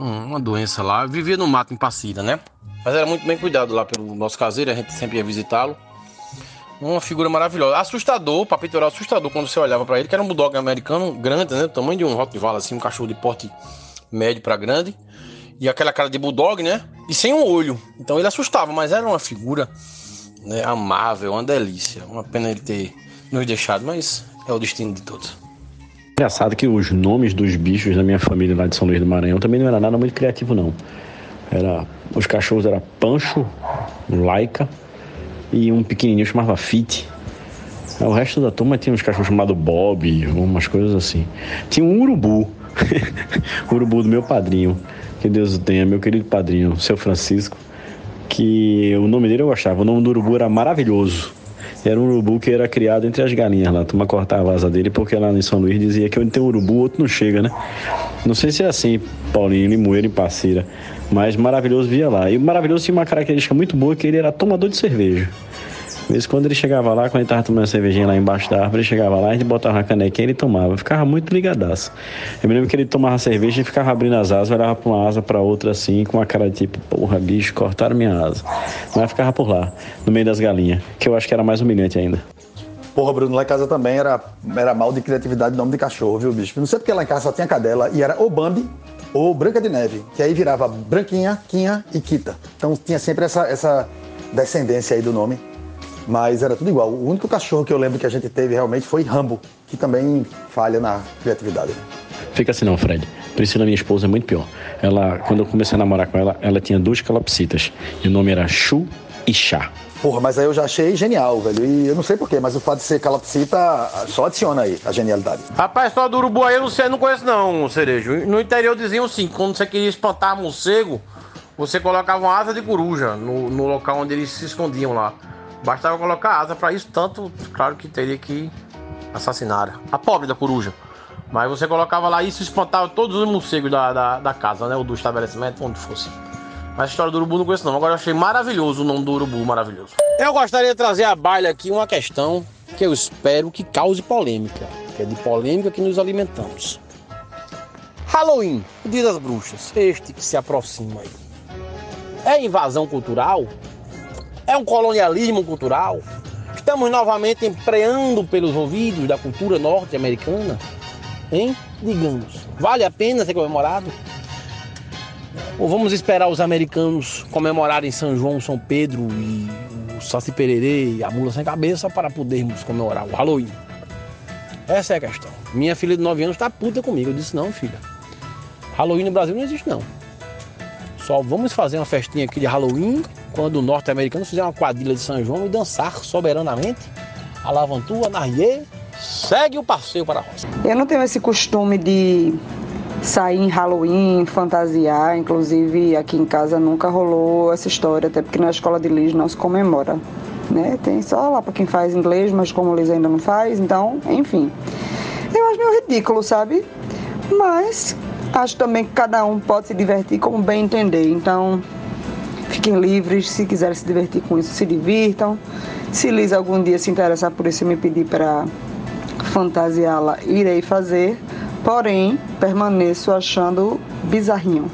um, uma doença lá. Vivia no mato em Passira, né? Mas era muito bem cuidado lá pelo nosso caseiro, a gente sempre ia visitá-lo. Uma figura maravilhosa. Assustador, papito era assustador quando você olhava para ele, que era um bulldog americano grande, né? Do tamanho de um Rottweiler, assim, um cachorro de porte médio para grande. E aquela cara de bulldog, né? E sem um olho. Então ele assustava, mas era uma figura né, amável, uma delícia. Uma pena ele ter nos deixado, mas é o destino de todos. Engraçado que os nomes dos bichos da minha família lá de São Luís do Maranhão também não era nada muito criativo, não. Era, os cachorros eram Pancho, Laika e um pequenininho chamava Fit. O resto da turma tinha uns cachorros chamados Bob, umas coisas assim. Tinha um urubu, o urubu do meu padrinho, que Deus o tenha, meu querido padrinho, seu Francisco, que o nome dele eu gostava, o nome do urubu era maravilhoso. Era um urubu que era criado entre as galinhas lá. A turma cortava a asa dele porque lá em São Luís dizia que onde tem urubu, outro não chega, né? Não sei se é assim, Paulinho, Limoeiro e Parceira. Mas maravilhoso via lá. E o maravilhoso tinha uma característica muito boa que ele era tomador de cerveja. Mesmo quando ele chegava lá, quando ele tava tomando cervejinha lá embaixo da árvore, ele chegava lá, a gente botava uma canequinha e ele tomava. Ficava muito ligadaço. Eu me lembro que ele tomava cerveja e ficava abrindo as asas, olhava pra uma asa pra outra assim, com uma cara de tipo, porra, bicho, cortaram minha asa. Mas ficava por lá, no meio das galinhas, que eu acho que era mais humilhante ainda. Porra, Bruno, lá em casa também era, era mal de criatividade de nome de cachorro, viu, bicho? Não sei porque lá em casa só tinha cadela e era ou Bambi ou Branca de Neve, que aí virava Branquinha, Quinha e Quita. Então tinha sempre essa, essa descendência aí do nome mas era tudo igual. O único cachorro que eu lembro que a gente teve realmente foi Rambo, que também falha na criatividade. Fica assim não, Fred. Priscila, minha esposa, é muito pior. Ela, quando eu comecei a namorar com ela, ela tinha duas calopsitas. E o nome era Chu e Chá. Porra, mas aí eu já achei genial, velho. E eu não sei porquê, mas o fato de ser calopsita só adiciona aí a genialidade. Rapaz, só do urubu aí eu não sei, não conheço não, cerejo. No interior diziam assim, quando você queria espantar morcego, você colocava uma asa de coruja no, no local onde eles se escondiam lá. Bastava colocar asa para isso, tanto, claro que teria que assassinar a pobre da coruja. Mas você colocava lá isso espantava todos os morcegos da, da, da casa, né? Ou do estabelecimento, onde fosse. Mas a história do urubu não conheço não. Agora eu achei maravilhoso o nome do urubu, maravilhoso. Eu gostaria de trazer à baila aqui uma questão que eu espero que cause polêmica. Que é de polêmica que nos alimentamos. Halloween, o dia das bruxas, este que se aproxima aí. É invasão cultural? É um colonialismo cultural? Estamos novamente empreando pelos ouvidos da cultura norte-americana? Hein? Digamos, vale a pena ser comemorado? Ou vamos esperar os americanos comemorarem São João, São Pedro e o Saci Pererê e a Mula Sem Cabeça para podermos comemorar o Halloween? Essa é a questão. Minha filha de 9 anos está puta comigo. Eu disse, não, filha. Halloween no Brasil não existe, não. Só vamos fazer uma festinha aqui de Halloween quando o norte-americano fizer uma quadrilha de São João e dançar soberanamente. A Lavantua, Narrier, segue o passeio para a roça. Eu não tenho esse costume de sair em Halloween, fantasiar. Inclusive, aqui em casa nunca rolou essa história, até porque na escola de Liz não se comemora. Né? Tem só lá para quem faz inglês, mas como Liz ainda não faz, então, enfim. Eu acho meio ridículo, sabe? Mas acho também que cada um pode se divertir como bem entender. Então, fiquem livres, se quiserem se divertir com isso, se divirtam. Se Liz algum dia se interessar por isso e me pedir para fantasiá-la, irei fazer. Porém, permaneço achando bizarrinho.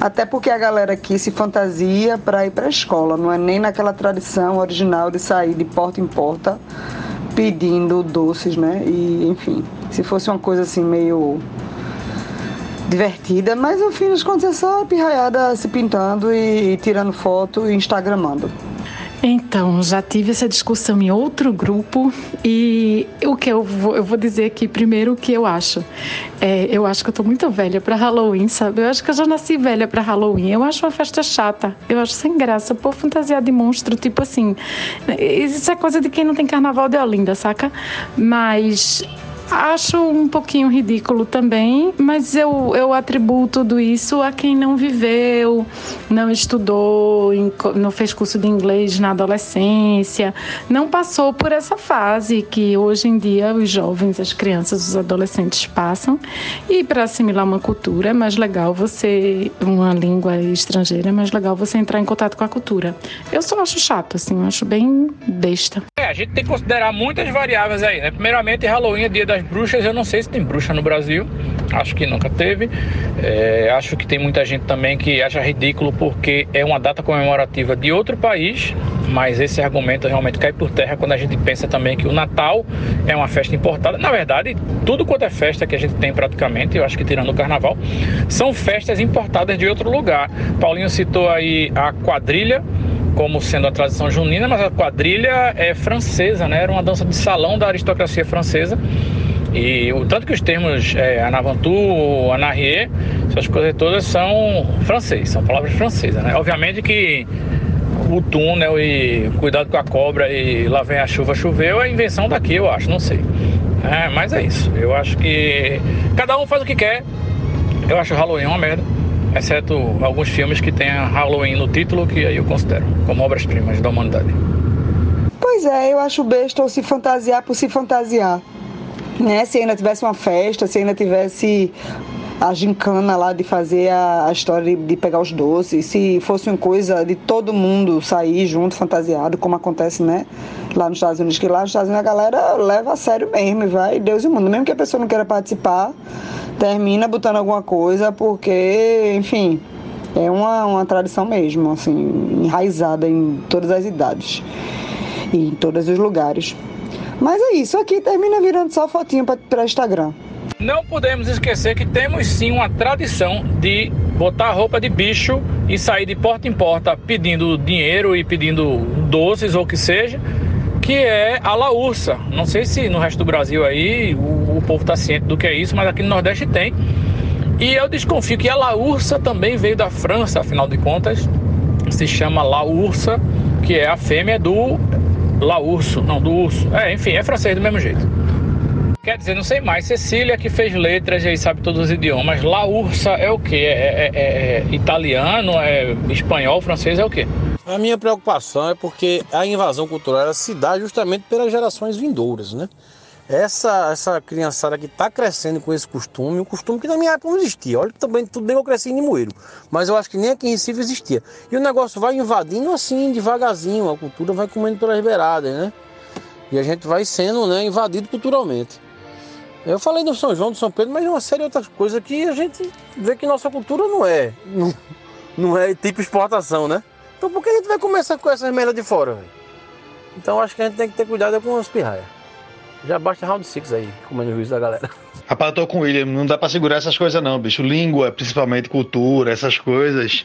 Até porque a galera aqui se fantasia para ir para a escola, não é nem naquela tradição original de sair de porta em porta pedindo doces, né? E enfim, se fosse uma coisa assim meio divertida, mas no fim das contas é só a pirraiada se pintando e, e tirando foto e instagramando. Então, já tive essa discussão em outro grupo e o que eu vou, eu vou dizer aqui primeiro o que eu acho. É, eu acho que eu tô muito velha para Halloween, sabe? Eu acho que eu já nasci velha para Halloween. Eu acho uma festa chata. Eu acho sem graça. Pô, fantasia de monstro, tipo assim. Isso é coisa de quem não tem carnaval de Olinda, saca? Mas Acho um pouquinho ridículo também, mas eu, eu atribuo tudo isso a quem não viveu, não estudou, não fez curso de inglês na adolescência, não passou por essa fase que hoje em dia os jovens, as crianças, os adolescentes passam. E para assimilar uma cultura é mais legal você, uma língua estrangeira, é mais legal você entrar em contato com a cultura. Eu só acho chato, assim, eu acho bem besta. A gente tem que considerar muitas variáveis aí, né? Primeiramente, Halloween é dia das bruxas, eu não sei se tem bruxa no Brasil, acho que nunca teve. É, acho que tem muita gente também que acha ridículo porque é uma data comemorativa de outro país, mas esse argumento realmente cai por terra quando a gente pensa também que o Natal é uma festa importada. Na verdade, tudo quanto é festa que a gente tem praticamente, eu acho que tirando o carnaval, são festas importadas de outro lugar. Paulinho citou aí a quadrilha como sendo a tradição junina, mas a quadrilha é francesa, né? Era uma dança de salão da aristocracia francesa e o tanto que os termos é, Anavantu, Anarrier, essas coisas todas são francês, são palavras francesas, né? Obviamente que o túnel e cuidado com a cobra e lá vem a chuva choveu é invenção daqui, eu acho, não sei. É, mas é isso. Eu acho que cada um faz o que quer. Eu acho Halloween uma merda, exceto alguns filmes que tenham Halloween no título, que aí eu considero como obras-primas da humanidade. Pois é, eu acho besta ou se fantasiar por se fantasiar né? Se ainda tivesse uma festa, se ainda tivesse a gincana lá de fazer a, a história de, de, pegar os doces, se fosse uma coisa de todo mundo sair junto, fantasiado, como acontece, né? Lá nos Estados Unidos, que lá nos Estados Unidos a galera leva a sério mesmo, vai Deus e o mundo. Mesmo que a pessoa não queira participar, termina botando alguma coisa, porque, enfim, é uma, uma tradição mesmo, assim, enraizada em todas as idades e em todos os lugares. Mas é isso, aqui termina virando só fotinho para Instagram. Não podemos esquecer que temos sim uma tradição de botar roupa de bicho e sair de porta em porta pedindo dinheiro e pedindo doces ou o que seja, que é a laursa. Não sei se no resto do Brasil aí o, o povo está ciente do que é isso, mas aqui no Nordeste tem. E eu desconfio que a laursa também veio da França, afinal de contas, se chama laursa, que é a fêmea do La Urso, não, do urso. É, enfim, é francês do mesmo jeito. Quer dizer, não sei mais. Cecília que fez letras e sabe todos os idiomas. La Ursa é o quê? É, é- é- é italiano, é espanhol, francês, é o quê? A minha preocupação é porque a invasão cultural ela se dá justamente pelas gerações vindouras, né? Essa, essa criançada que está crescendo com esse costume, um costume que na minha época não existia. Olha que também tudo bem eu cresci em Limoeiro, mas eu acho que nem aqui em Recife existia. E o negócio vai invadindo assim, devagarzinho, a cultura vai comendo pelas beiradas, né? E a gente vai sendo né, invadido culturalmente. Eu falei do São João, do São Pedro, mas é uma série de outras coisas que a gente vê que nossa cultura não é. Não, não é tipo exportação, né? Então por que a gente vai começar com essas merdas de fora, velho? Então acho que a gente tem que ter cuidado com as pirraias. Já basta round six aí, comendo juízo da galera. Rapaz, eu tô com o William, não dá pra segurar essas coisas não, bicho. Língua, principalmente cultura, essas coisas.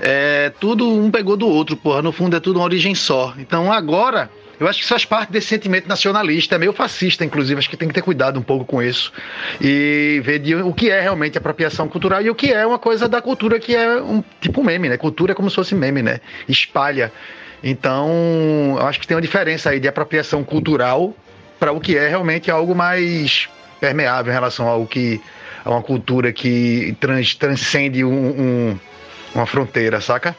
É, tudo um pegou do outro, porra. No fundo é tudo uma origem só. Então agora, eu acho que isso faz parte desse sentimento nacionalista, é meio fascista, inclusive. Acho que tem que ter cuidado um pouco com isso. E ver de o que é realmente apropriação cultural e o que é uma coisa da cultura que é um tipo meme, né? Cultura é como se fosse meme, né? Espalha. Então, eu acho que tem uma diferença aí de apropriação cultural para o que é realmente algo mais permeável em relação ao que a uma cultura que trans, transcende um, um- uma fronteira, saca?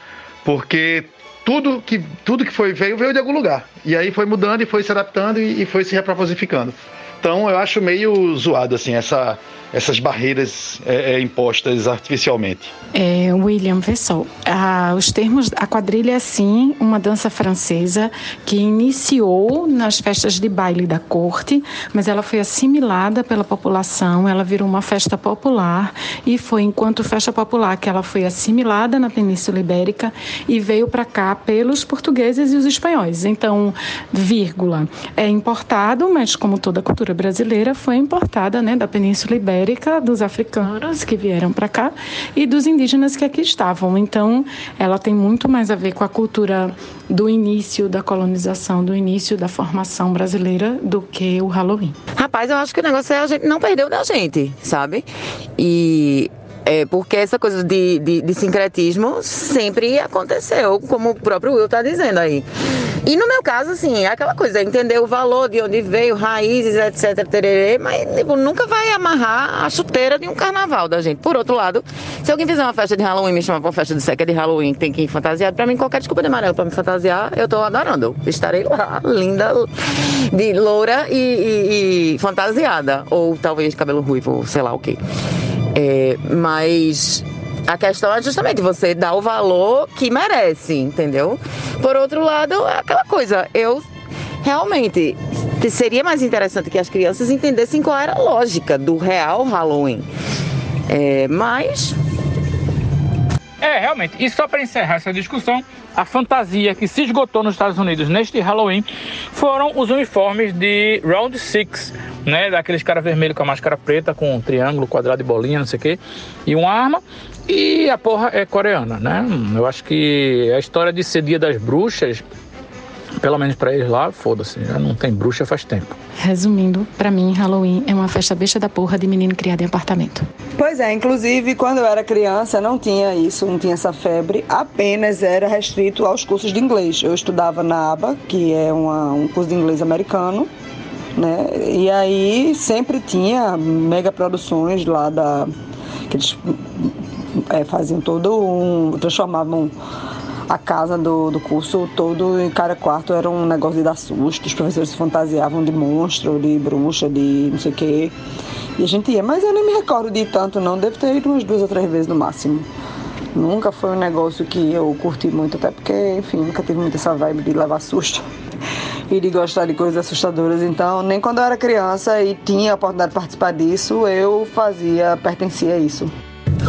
Porque tudo que tudo que foi veio veio de algum lugar e aí foi mudando e foi se adaptando e, e foi se reproposificando. Então eu acho meio zoado assim essa essas barreiras é, é, impostas artificialmente. É, William, vê só. Ah, os termos. A quadrilha é sim uma dança francesa que iniciou nas festas de baile da corte, mas ela foi assimilada pela população, ela virou uma festa popular e foi enquanto festa popular que ela foi assimilada na Península Ibérica e veio para cá pelos portugueses e os espanhóis. Então, vírgula, é importado, mas como toda cultura brasileira, foi importada né, da Península Ibérica, dos africanos que vieram para cá e dos indígenas que aqui estavam. Então, ela tem muito mais a ver com a cultura do início da colonização, do início da formação brasileira, do que o Halloween. Rapaz, eu acho que o negócio é a gente não perdeu da gente, sabe? E é porque essa coisa de, de, de sincretismo sempre aconteceu, como o próprio Will tá dizendo aí. E no meu caso, assim, é aquela coisa, entender o valor de onde veio, raízes, etc, tererê, mas tipo, nunca vai amarrar a chuteira de um carnaval da gente. Por outro lado, se alguém fizer uma festa de Halloween, me chamar pra uma festa de seca de Halloween, tem que ir fantasiado, pra mim qualquer desculpa de amarelo pra me fantasiar, eu tô adorando. Estarei lá, linda, de loura e, e- e fantasiada. Ou talvez cabelo ruivo, sei lá o quê. É, mas a questão é justamente você dar o valor que merece, entendeu? Por outro lado, é aquela coisa, eu realmente seria mais interessante que as crianças entendessem qual era a lógica do real Halloween. É, mas É, realmente. E só para encerrar essa discussão, a fantasia que se esgotou nos Estados Unidos neste Halloween foram os uniformes de Round Six, né? Daqueles cara vermelho com a máscara preta, com um triângulo, quadrado e bolinha, não sei o quê, e uma arma. E a porra é coreana, né? Eu acho que a história de ser dia das bruxas, pelo menos para eles lá, foda-se, já não tem bruxa faz tempo. Resumindo, pra mim, Halloween é uma festa besta da porra de menino criado em apartamento. Pois é, inclusive quando eu era criança não tinha isso, não tinha essa febre, apenas era restrito aos cursos de inglês. Eu estudava na ABA, que é uma- um curso de inglês americano, né? E aí sempre tinha mega produções lá da. que eles é, faziam todo um. transformavam a casa do, do curso todo em cada quarto era um negócio de dar susto, os professores se fantasiavam de monstro, de bruxa, de não sei o quê. E a gente ia, mas eu nem me recordo de tanto não, devo ter ido umas duas ou três vezes no máximo. Nunca foi um negócio que eu curti muito, até porque, enfim, nunca tive muito essa vibe de levar susto e de gostar de coisas assustadoras. Então, nem quando eu era criança e tinha a oportunidade de participar disso, eu fazia, pertencia a isso.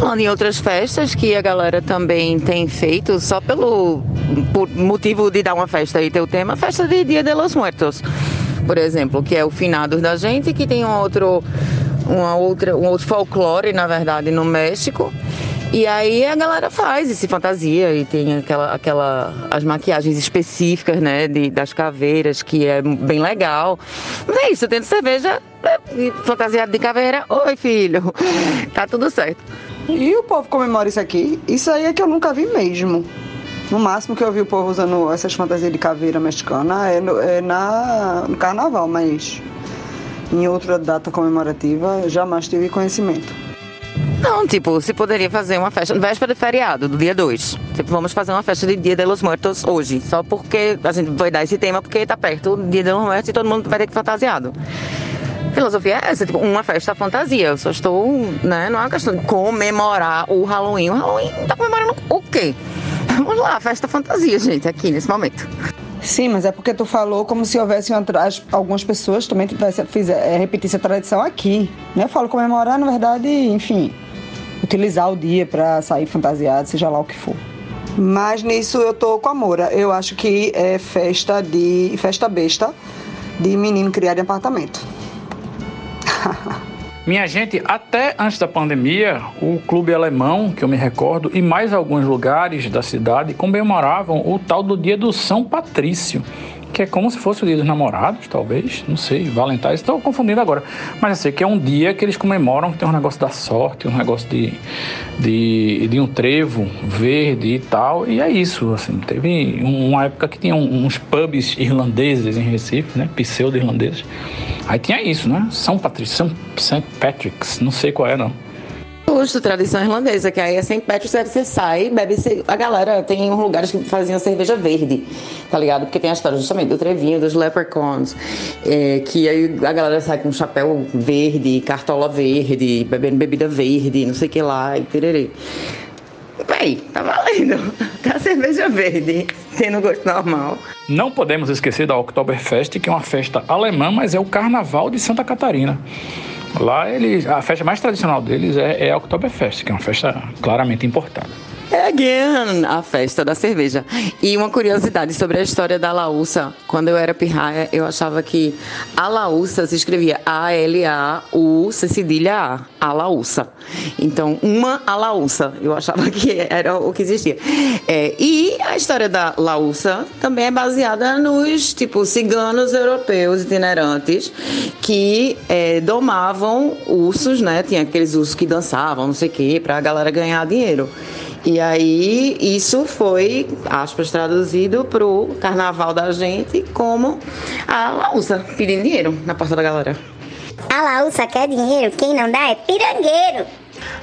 Falando em outras festas que a galera também tem feito, só pelo por motivo de dar uma festa e ter o tema, festa de Dia de los Muertos, por exemplo, que é o finados da gente, que tem um outro, uma outra, um outro folclore, na verdade, no México. E aí a galera faz e se fantasia e tem aquela, aquela as maquiagens específicas, né, de, das caveiras, que é bem legal. Mas é isso, tendo cerveja, e fantasiado de caveira, oi filho, tá tudo certo. E o povo comemora isso aqui? Isso aí é que eu nunca vi mesmo. No máximo que eu vi o povo usando essas fantasias de caveira mexicana é no, é na, no carnaval, mas em outra data comemorativa, jamais tive conhecimento. Não, tipo, se poderia fazer uma festa véspera de feriado, do dia 2. Tipo, vamos fazer uma festa de Dia de los Muertos hoje. Só porque a gente vai dar esse tema porque tá perto do Dia de los Muertos e todo mundo vai ter que fantasiado. Filosofia é essa, tipo, uma festa fantasia. Eu só estou, né, não é uma questão de comemorar o Halloween. O Halloween tá comemorando o quê? Vamos lá, festa fantasia, gente, aqui nesse momento. Sim, mas é porque tu falou como se houvesse atrás algumas pessoas também tivessem é, repetisse a tradição aqui. Né? Eu falo comemorar, na verdade, enfim, utilizar o dia para sair fantasiado, seja lá o que for. Mas nisso eu tô com a Moura. Eu acho que é festa de festa besta de menino criado em apartamento. Minha gente, até antes da pandemia, o clube alemão, que eu me recordo, e mais alguns lugares da cidade comemoravam o tal do dia do São Patrício, que é como se fosse o dia dos namorados, talvez, não sei, Valentine's, estou confundindo agora. Mas eu sei que é um dia que eles comemoram, que tem um negócio da sorte, um negócio de, de, de um trevo verde e tal, e é isso, assim, teve uma época que tinha uns pubs irlandeses em Recife, né, pseudo-irlandeses, aí tinha isso, né, São Patrício, São St. Patrick's, não sei qual é não. Justo, tradição irlandesa, que aí é sem Patrick's, você sai, bebe. A galera tem lugares que faziam cerveja verde, tá ligado? Porque tem a história justamente do trevinho, dos leprechauns, é, que aí a galera sai com chapéu verde, cartola verde, bebendo bebida verde, não sei o que lá, e tererê. Véi, tá valendo. Tá cerveja verde, tendo gosto normal. Não podemos esquecer da Oktoberfest, que é uma festa alemã, mas é o Carnaval de Santa Catarina. Lá eles, a festa mais tradicional deles é, é a Oktoberfest, que é uma festa claramente importada. Again, a festa da cerveja. E uma curiosidade sobre a história da Laúça. Quando eu era pirraia, eu achava que a Laúça se escrevia A-L-A-U-C cedilha A, a Laúça. Então, uma a Laúça. Eu achava que era o que existia. É, e a história da Laúça também é baseada nos, tipo, ciganos europeus itinerantes que é, domavam ursos, né? Tinha aqueles ursos que dançavam, não sei o quê, pra galera ganhar dinheiro. E aí isso foi, aspas, traduzido pro carnaval da gente como a Laúça pedindo dinheiro na porta da galera. A Laúça quer dinheiro, quem não dá é pirangueiro.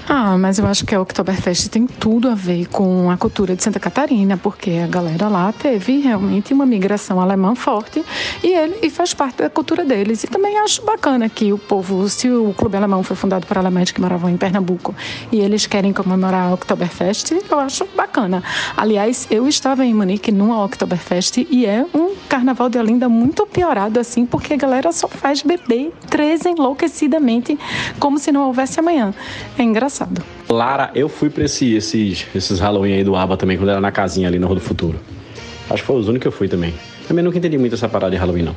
Ah, mas eu acho que a Oktoberfest tem tudo a ver com a cultura de Santa Catarina, porque a galera lá teve realmente uma migração alemã forte e ele e faz parte da cultura deles. E também acho bacana que o povo, se o clube alemão foi fundado por alemães que moravam em Pernambuco e eles querem comemorar a Oktoberfest, eu acho bacana. Aliás, eu estava em Munique numa Oktoberfest e é um carnaval de Olinda muito piorado assim, porque a galera só faz beber três enlouquecidamente como se não houvesse amanhã. É engraçado. Lara, eu fui pra esse, esses, esses Halloween aí do ABA também, quando era na casinha ali na Rua do Futuro. Acho que foi os únicos que eu fui também. Também nunca entendi muito essa parada de Halloween, não.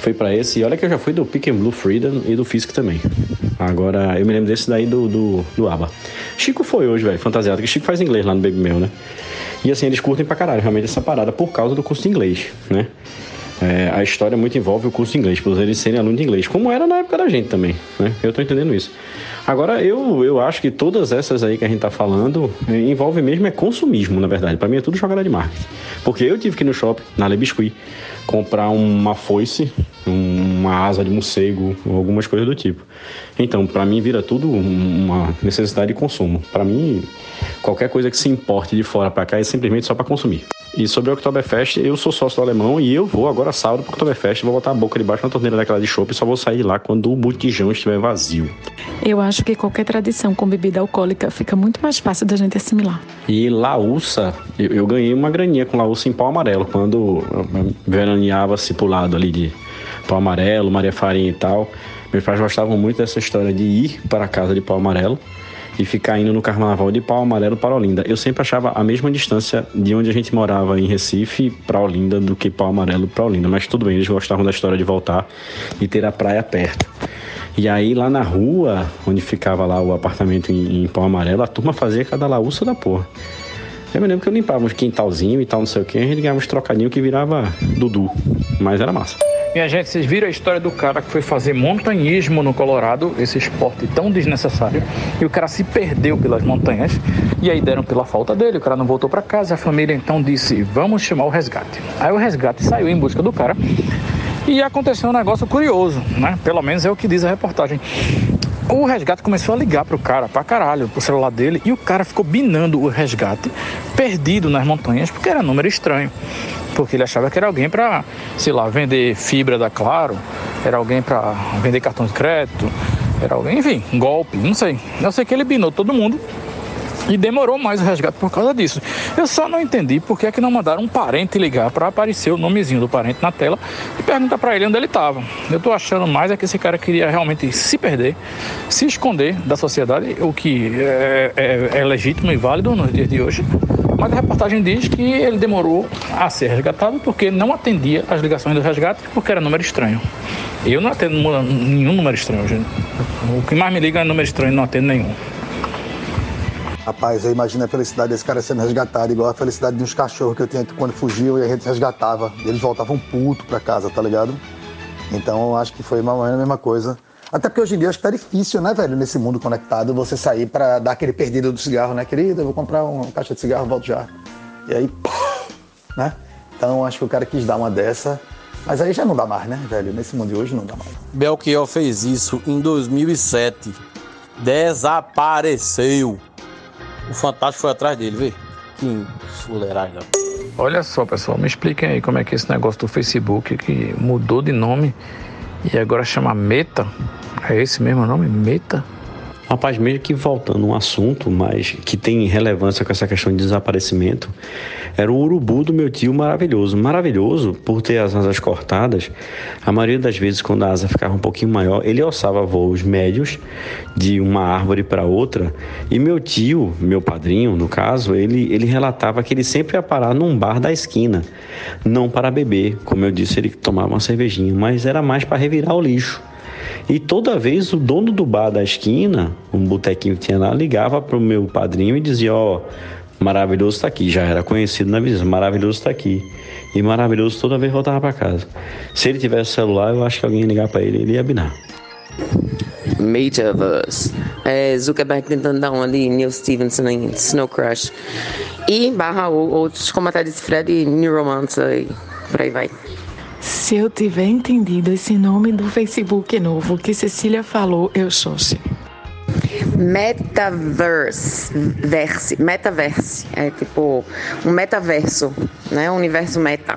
Fui pra esse, e olha que eu já fui do Pick and Blue Freedom e do Fisk também. Agora, eu me lembro desse daí do, do, do ABA. Chico foi hoje, velho, fantasiado, que Chico faz inglês lá no Baby Mel, né? E assim, eles curtem pra caralho realmente essa parada por causa do curso de inglês, né? É, a história muito envolve o curso de inglês, por eles serem alunos de inglês, como era na época da gente também, né? Eu tô entendendo isso. Agora, eu, eu acho que todas essas aí que a gente tá falando eh, envolve mesmo é consumismo, na verdade. Para mim é tudo jogada de marketing. Porque eu tive que ir no shopping, na Le Biscuit, comprar uma foice, uma asa de morcego, algumas coisas do tipo. Então, para mim vira tudo uma necessidade de consumo. Para mim, qualquer coisa que se importe de fora para cá é simplesmente só para consumir. E sobre o Oktoberfest, eu sou sócio do alemão e eu vou agora sábado pro Oktoberfest, vou botar a boca debaixo na torneira daquela de chopp e só vou sair de lá quando o botijão estiver vazio. Eu acho que qualquer tradição com bebida alcoólica fica muito mais fácil da gente assimilar. E laúça, eu, eu ganhei uma graninha com laúça em pau amarelo, quando veraneava-se pro lado ali de pau amarelo, Maria Farinha e tal. Meus pais gostavam muito dessa história de ir para a casa de pau amarelo e ficar indo no carnaval de pau amarelo para Olinda. Eu sempre achava a mesma distância de onde a gente morava em Recife para Olinda do que pau amarelo para Olinda, mas tudo bem, eles gostavam da história de voltar e ter a praia perto. E aí lá na rua, onde ficava lá o apartamento em, em pau amarelo, a turma fazia cada laúça da porra. Eu me lembro que eu limpava uns quintalzinho e tal, não sei o que, a gente ganhava uns trocadinhos que virava Dudu, mas era massa. Minha gente, vocês viram a história do cara que foi fazer montanhismo no Colorado, esse esporte tão desnecessário, e o cara se perdeu pelas montanhas, e aí deram pela falta dele, o cara não voltou para casa, a família então disse: "Vamos chamar o resgate". Aí o resgate saiu em busca do cara E aconteceu um negócio curioso, né? Pelo menos é o que diz a reportagem. O resgate começou a ligar pro cara, pra caralho, pro celular dele, e o cara ficou binando o resgate, perdido nas montanhas, porque era número estranho. Porque ele achava que era alguém para, sei lá, vender fibra da Claro, era alguém para vender cartão de crédito, era alguém, enfim, golpe, não sei. Eu sei que ele binou todo mundo e demorou mais o resgate por causa disso. Eu só não entendi por que, é que não mandaram um parente ligar para aparecer o nomezinho do parente na tela e perguntar para ele onde ele estava. Eu tô achando mais é que esse cara queria realmente se perder, se esconder da sociedade, o que é, é, é legítimo e válido nos dias de hoje. Mas a reportagem diz que ele demorou a ser resgatado porque não atendia as ligações do resgate porque era número estranho. Eu não atendo nenhum número estranho, gente. O que mais me liga é número estranho, não atendo nenhum. Rapaz, eu imagino a felicidade desse cara sendo resgatado, igual a felicidade de uns cachorros que eu tinha quando fugiu e a gente resgatava. Eles voltavam puto pra casa, tá ligado? Então eu acho que foi mais ou menos a mesma coisa. Até porque hoje em dia acho que tá difícil, né, velho, nesse mundo conectado, você sair pra dar aquele perdido do cigarro, né, querido? Eu vou comprar uma caixa de cigarro, volto já. E aí, né? Então acho que o cara quis dar uma dessa. Mas aí já não dá mais, né, velho? Nesse mundo de hoje não dá mais. Belchior fez isso em 2007. Desapareceu. O Fantástico foi atrás dele, vê? Que fuleiragem. Olha só, pessoal, me expliquem aí como é que é esse negócio do Facebook que mudou de nome e agora chama Meta. É esse mesmo nome? Meta? Rapaz, meio que voltando um assunto, mas que tem relevância com essa questão de desaparecimento, era o urubu do meu tio maravilhoso. Maravilhoso por ter as asas cortadas. A maioria das vezes, quando a asa ficava um pouquinho maior, ele alçava voos médios de uma árvore para outra. E meu tio, meu padrinho, no caso, ele, ele relatava que ele sempre ia parar num bar da esquina. Não para beber, como eu disse, ele tomava uma cervejinha, mas era mais para revirar o lixo. E toda vez o dono do bar da esquina, um botequinho que tinha lá, ligava pro meu padrinho e dizia: Ó, oh, maravilhoso tá aqui. Já era conhecido na visão, maravilhoso tá aqui. E maravilhoso toda vez voltava para casa. Se ele tivesse celular, eu acho que alguém ia ligar para ele ele ia binar. Metaverse. É, Zuckerberg tentando dar uma ali, Neil Stevenson em Snow Crash. E barra outros, como até disse Fred, Neuromancer e por aí vai. Se eu tiver entendido esse nome do Facebook novo que Cecília falou, eu sou sim. Metaverse, verse, metaverse, é tipo um metaverso, né? Um universo meta.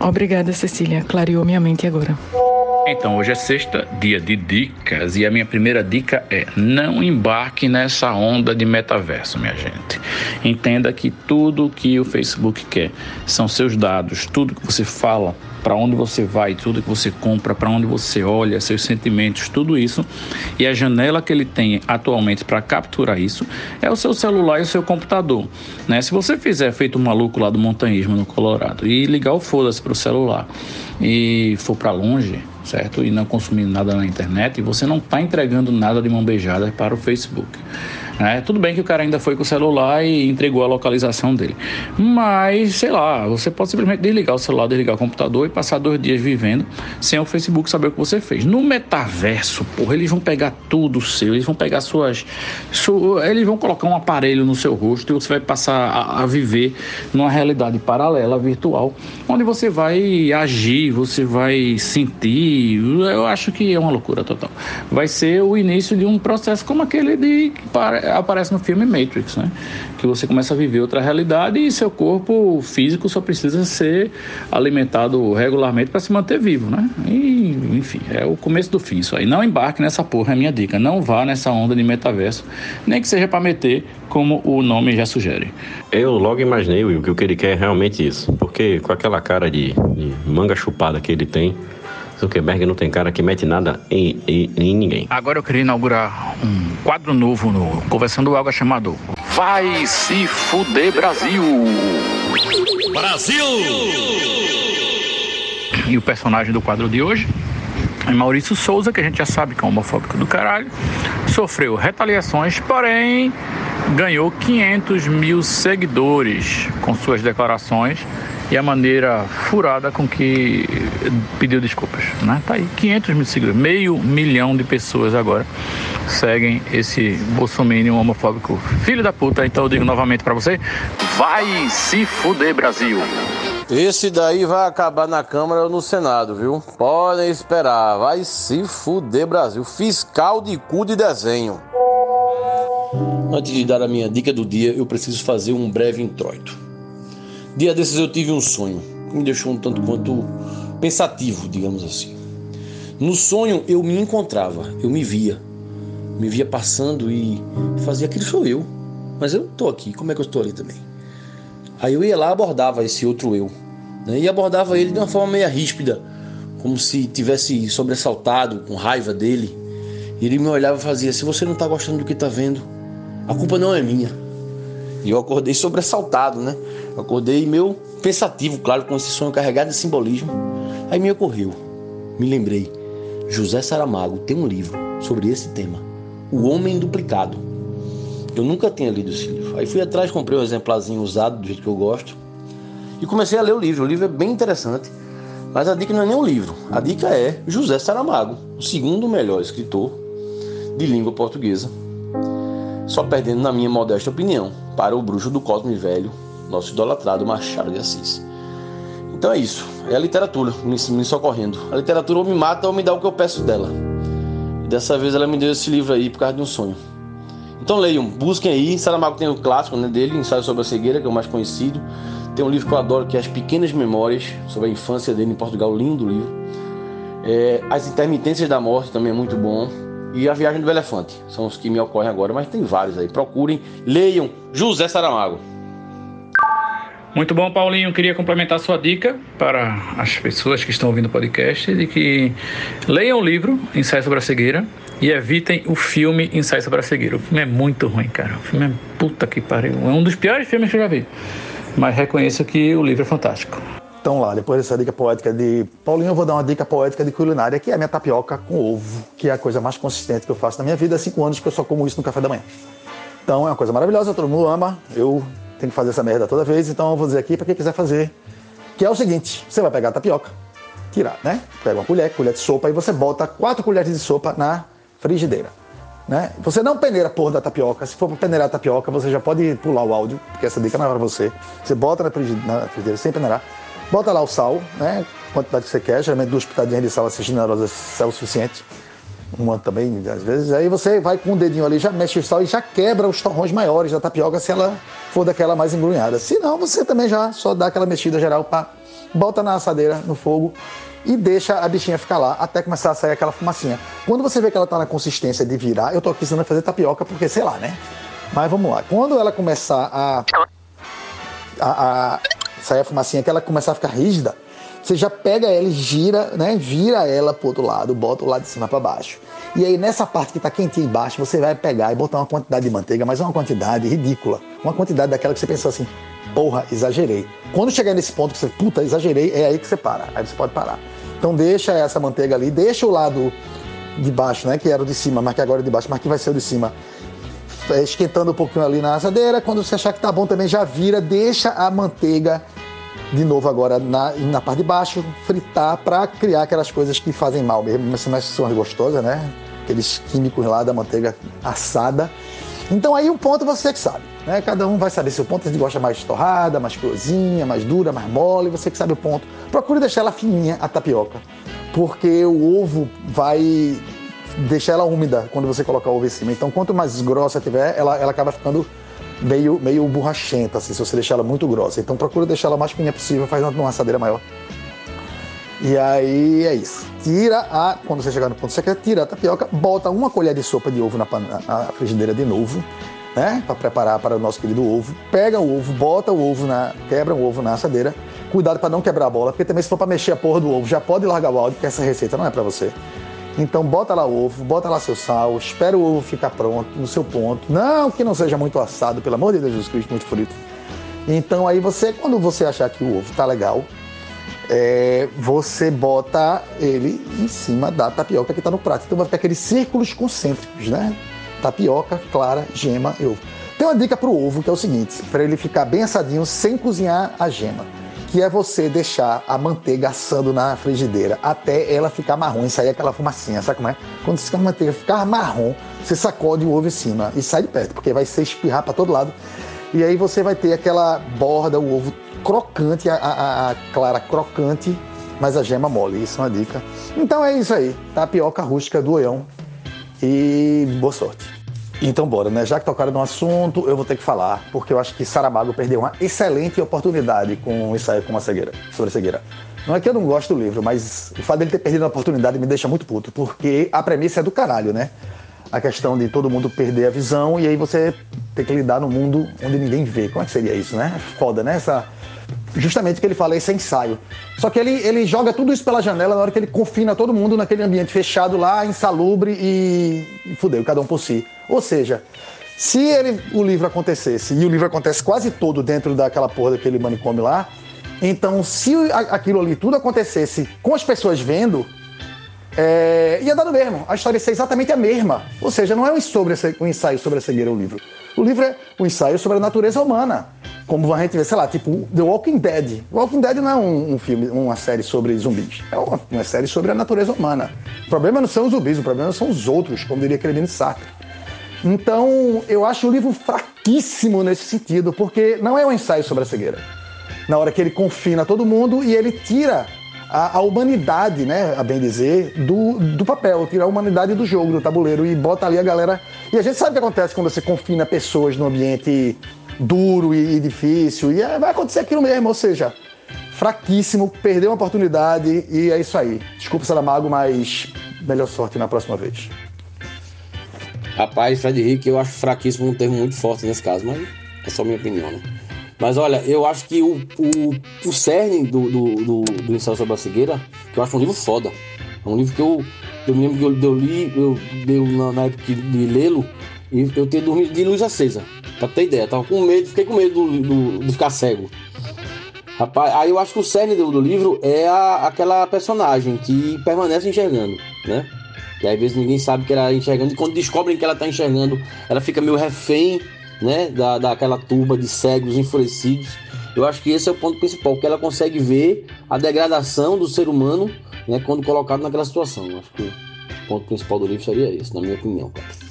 Obrigada, Cecília. Clareou minha mente agora. Então, hoje é sexta, dia de dicas, e a minha primeira dica é: não embarque nessa onda de metaverso, minha gente. Entenda que tudo que o Facebook quer são seus dados, tudo que você fala, para onde você vai, tudo que você compra, para onde você olha, seus sentimentos, tudo isso. E a janela que ele tem atualmente para capturar isso é o seu celular e o seu computador. Né? Se você fizer feito um maluco lá do montanhismo no Colorado e ligar o foda-se para o celular e for para longe, certo? E não consumir nada na internet, você não está entregando nada de mão beijada para o Facebook. É, tudo bem que o cara ainda foi com o celular e entregou a localização dele. Mas, sei lá, você pode simplesmente desligar o celular, desligar o computador e passar dois dias vivendo sem o Facebook saber o que você fez. No metaverso, porra, eles vão pegar tudo seu, eles vão pegar suas. Su, eles vão colocar um aparelho no seu rosto e você vai passar a, a viver numa realidade paralela, virtual, onde você vai agir, você vai sentir. Eu acho que é uma loucura total. Vai ser o início de um processo como aquele de aparece no filme Matrix, né? Que você começa a viver outra realidade e seu corpo físico só precisa ser alimentado regularmente para se manter vivo, né? E, enfim, é o começo do fim isso aí. Não embarque nessa porra, é minha dica. Não vá nessa onda de metaverso, nem que seja para meter, como o nome já sugere. Eu logo imaginei, que o que ele quer é realmente isso. Porque com aquela cara de, de manga chupada que ele tem, Zuckerberg não tem cara que mete nada em, em, em, ninguém. Agora eu queria inaugurar um quadro novo no Conversando Água chamado Vai se fuder Brasil! Brasil! E o personagem do quadro de hoje é Maurício Souza, que a gente já sabe que é homofóbico do caralho, sofreu retaliações, porém ganhou 500 mil seguidores com suas declarações e a maneira furada com que pediu desculpas. Né? Tá aí, 500 mil seguidores, meio milhão de pessoas agora seguem esse bolsominion homofóbico filho da puta. Então eu digo novamente para você, vai se fuder Brasil. Esse daí vai acabar na Câmara ou no Senado, viu? Podem esperar. Vai se fuder, Brasil. Fiscal de cu de desenho. Antes de dar a minha dica do dia, eu preciso fazer um breve introito. Dia desses eu tive um sonho que me deixou um tanto quanto pensativo, digamos assim. No sonho eu me encontrava, eu me via. Me via passando e fazia aquilo sou eu. Mas eu tô aqui, como é que eu estou ali também? Aí eu ia lá abordava esse outro eu. Né? E abordava ele de uma forma meio ríspida, como se tivesse sobressaltado, com raiva dele. E ele me olhava e fazia: Se você não está gostando do que está vendo, a culpa não é minha. E eu acordei sobressaltado, né? Acordei meio pensativo, claro, com esse sonho carregado de simbolismo. Aí me ocorreu, me lembrei. José Saramago tem um livro sobre esse tema, O Homem Duplicado. Eu nunca tinha lido esse livro. Aí fui atrás, comprei um exemplarzinho usado, do jeito que eu gosto, e comecei a ler o livro. O livro é bem interessante, mas a dica não é nem o livro. A dica é José Saramago, o segundo melhor escritor de língua portuguesa, só perdendo, na minha modesta opinião, para o bruxo do Cosme Velho, nosso idolatrado Machado de Assis. Então é isso, é a literatura me, me socorrendo. A literatura ou me mata ou me dá o que eu peço dela. E dessa vez ela me deu esse livro aí por causa de um sonho. Então leiam, busquem aí. Saramago tem o clássico né, dele, Ensaio sobre a Cegueira, que é o mais conhecido. Tem um livro que eu adoro, que é As Pequenas Memórias, sobre a infância dele em Portugal, lindo livro. É, As Intermitências da Morte também é muito bom. E A Viagem do Elefante, são os que me ocorrem agora, mas tem vários aí. Procurem, leiam José Saramago. Muito bom, Paulinho. Queria complementar sua dica para as pessoas que estão ouvindo o podcast de que leiam o livro Ensaio sobre a Cegueira e evitem o filme Ensaio sobre a Cegueira. O filme é muito ruim, cara. O filme é puta que pariu. É um dos piores filmes que eu já vi. Mas reconheço que o livro é fantástico. Então lá, depois dessa dica poética de Paulinho, eu vou dar uma dica poética de culinária, que é a minha tapioca com ovo, que é a coisa mais consistente que eu faço na minha vida. Há cinco anos que eu só como isso no café da manhã. Então é uma coisa maravilhosa, todo mundo ama. Eu tenho que fazer essa merda toda vez, então eu vou dizer aqui para quem quiser fazer, que é o seguinte: você vai pegar a tapioca, tirar, né? Pega uma colher, colher de sopa e você bota quatro colheres de sopa na frigideira. Né? Você não peneira a porra da tapioca. Se for peneirar a tapioca, você já pode pular o áudio, porque essa dica não é para você. Você bota na frigideira sem peneirar. Bota lá o sal, né? Quantidade que você quer, geralmente duas pitadinhas de sal assim generosas é o suficiente. Uma também, às vezes. Aí você vai com o dedinho ali, já mexe o sal e já quebra os torrões maiores da tapioca se ela for daquela mais engrunhada. Se não, você também já só dá aquela mexida geral, pá, bota na assadeira, no fogo e deixa a bichinha ficar lá até começar a sair aquela fumacinha. Quando você vê que ela tá na consistência de virar, eu tô aqui a fazer tapioca porque sei lá, né? Mas vamos lá. Quando ela começar a, a, a sair a fumacinha, que ela começar a ficar rígida, você já pega ela e gira, né? Vira ela pro outro lado, bota o lado de cima para baixo. E aí nessa parte que está quentinha embaixo, você vai pegar e botar uma quantidade de manteiga, mas uma quantidade ridícula. Uma quantidade daquela que você pensou assim, porra, exagerei. Quando chegar nesse ponto que você, puta, exagerei, é aí que você para. Aí você pode parar. Então deixa essa manteiga ali, deixa o lado de baixo, né, que era o de cima, mas que agora é de baixo, mas que vai ser o de cima, é, esquentando um pouquinho ali na assadeira. Quando você achar que tá bom também, já vira, deixa a manteiga de novo agora na, na parte de baixo, fritar para criar aquelas coisas que fazem mal mesmo, mas não são gostosas, né? Aqueles químicos lá da manteiga assada. Então aí o ponto você que sabe, né? Cada um vai saber se o ponto você gosta mais torrada, mais cruzinha, mais dura, mais mole, você que sabe o ponto. Procure deixar ela fininha, a tapioca, porque o ovo vai deixar ela úmida quando você colocar o ovo em cima. Então quanto mais grossa tiver, ela, ela acaba ficando meio, meio borrachenta, assim, se você deixar ela muito grossa. Então procura deixar ela mais fininha possível, faz uma assadeira maior. E aí é isso. Tira a. Quando você chegar no ponto quer, tira a tapioca, bota uma colher de sopa de ovo na, na frigideira de novo, né? Para preparar para o nosso querido ovo. Pega o ovo, bota o ovo na. Quebra o ovo na assadeira. Cuidado para não quebrar a bola, porque também se for para mexer a porra do ovo, já pode largar o áudio, porque essa receita não é para você. Então bota lá o ovo, bota lá seu sal, espera o ovo ficar pronto no seu ponto. Não que não seja muito assado, pelo amor de Deus, Jesus Cristo, muito frito. Então aí você, quando você achar que o ovo tá legal, é, você bota ele em cima da tapioca que está no prato. Então vai ficar aqueles círculos concêntricos, né? Tapioca, clara, gema e ovo. Tem uma dica para o ovo que é o seguinte: para ele ficar bem assadinho sem cozinhar a gema que é você deixar a manteiga assando na frigideira até ela ficar marrom e sair aquela fumacinha, sabe como é? Quando a manteiga ficar marrom, você sacode o ovo em cima e sai de perto, porque vai ser espirrar para todo lado. E aí você vai ter aquela borda, o ovo crocante, a, a, a clara crocante, mas a gema mole. Isso é uma dica. Então é isso aí. Tapioca rústica do Oião. E boa sorte. Então bora, né? Já que tocaram no assunto, eu vou ter que falar, porque eu acho que Saramago perdeu uma excelente oportunidade com o ensaio com a cegueira, sobre a cegueira. Não é que eu não gosto do livro, mas o fato dele ter perdido a oportunidade me deixa muito puto, porque a premissa é do caralho, né? A questão de todo mundo perder a visão e aí você ter que lidar no mundo onde ninguém vê. Como é que seria isso, né? Foda, né? Essa, justamente que ele fala, esse ensaio. Só que ele, ele joga tudo isso pela janela na hora que ele confina todo mundo naquele ambiente fechado lá, insalubre e, e fudeu, cada um por si. Ou seja, se ele, o livro acontecesse, e o livro acontece quase todo dentro daquela porra daquele manicômio lá, então se aquilo ali tudo acontecesse com as pessoas vendo, é, ia dar no mesmo. A história ia ser exatamente a mesma. Ou seja, não é um, sobre, um ensaio sobre a cegueira o livro. O livro é um ensaio sobre a natureza humana. Como a gente vê, sei lá, tipo The Walking Dead. Walking Dead não é um, um filme, uma série sobre zumbis. É uma, uma, série sobre a natureza humana. O problema não são os zumbis, o problema são os outros, como diria Clemine Sartre. Então, eu acho o livro fraquíssimo nesse sentido, porque não é um ensaio sobre a cegueira. Na hora que ele confina todo mundo e ele tira a, a, humanidade, né, a bem dizer, do, do papel, tirar a humanidade do jogo, do tabuleiro e bota ali a galera. E a gente sabe o que acontece quando você confina pessoas num ambiente duro e, difícil, e é, vai acontecer aquilo mesmo, ou seja, fraquíssimo, perdeu uma oportunidade e é isso aí. Desculpa, Saramago, mas melhor sorte na próxima vez. Rapaz, Fred Henrique, eu acho fraquíssimo um termo muito forte nesse caso, mas é só minha opinião, né? Mas olha, eu acho que o, o, o cerne do, do, do, do Ensaio sobre a Cegueira, que eu acho um livro foda. É um livro que eu, eu me lembro que eu, eu li, eu na, na época de lê-lo, e eu tinha dormido de luz acesa. Pra ter ideia, tava com medo, fiquei com medo do, do, de ficar cego. Rapaz, aí eu acho que o cerne do, do livro é a, aquela personagem que permanece enxergando, né? E às vezes ninguém sabe que ela está enxergando, e quando descobrem que ela está enxergando, ela fica meio refém né, da, daquela turba de cegos enfurecidos. Eu acho que esse é o ponto principal, que ela consegue ver a degradação do ser humano né, quando colocado naquela situação. Eu acho que o ponto principal do livro seria esse, na minha opinião. Cara.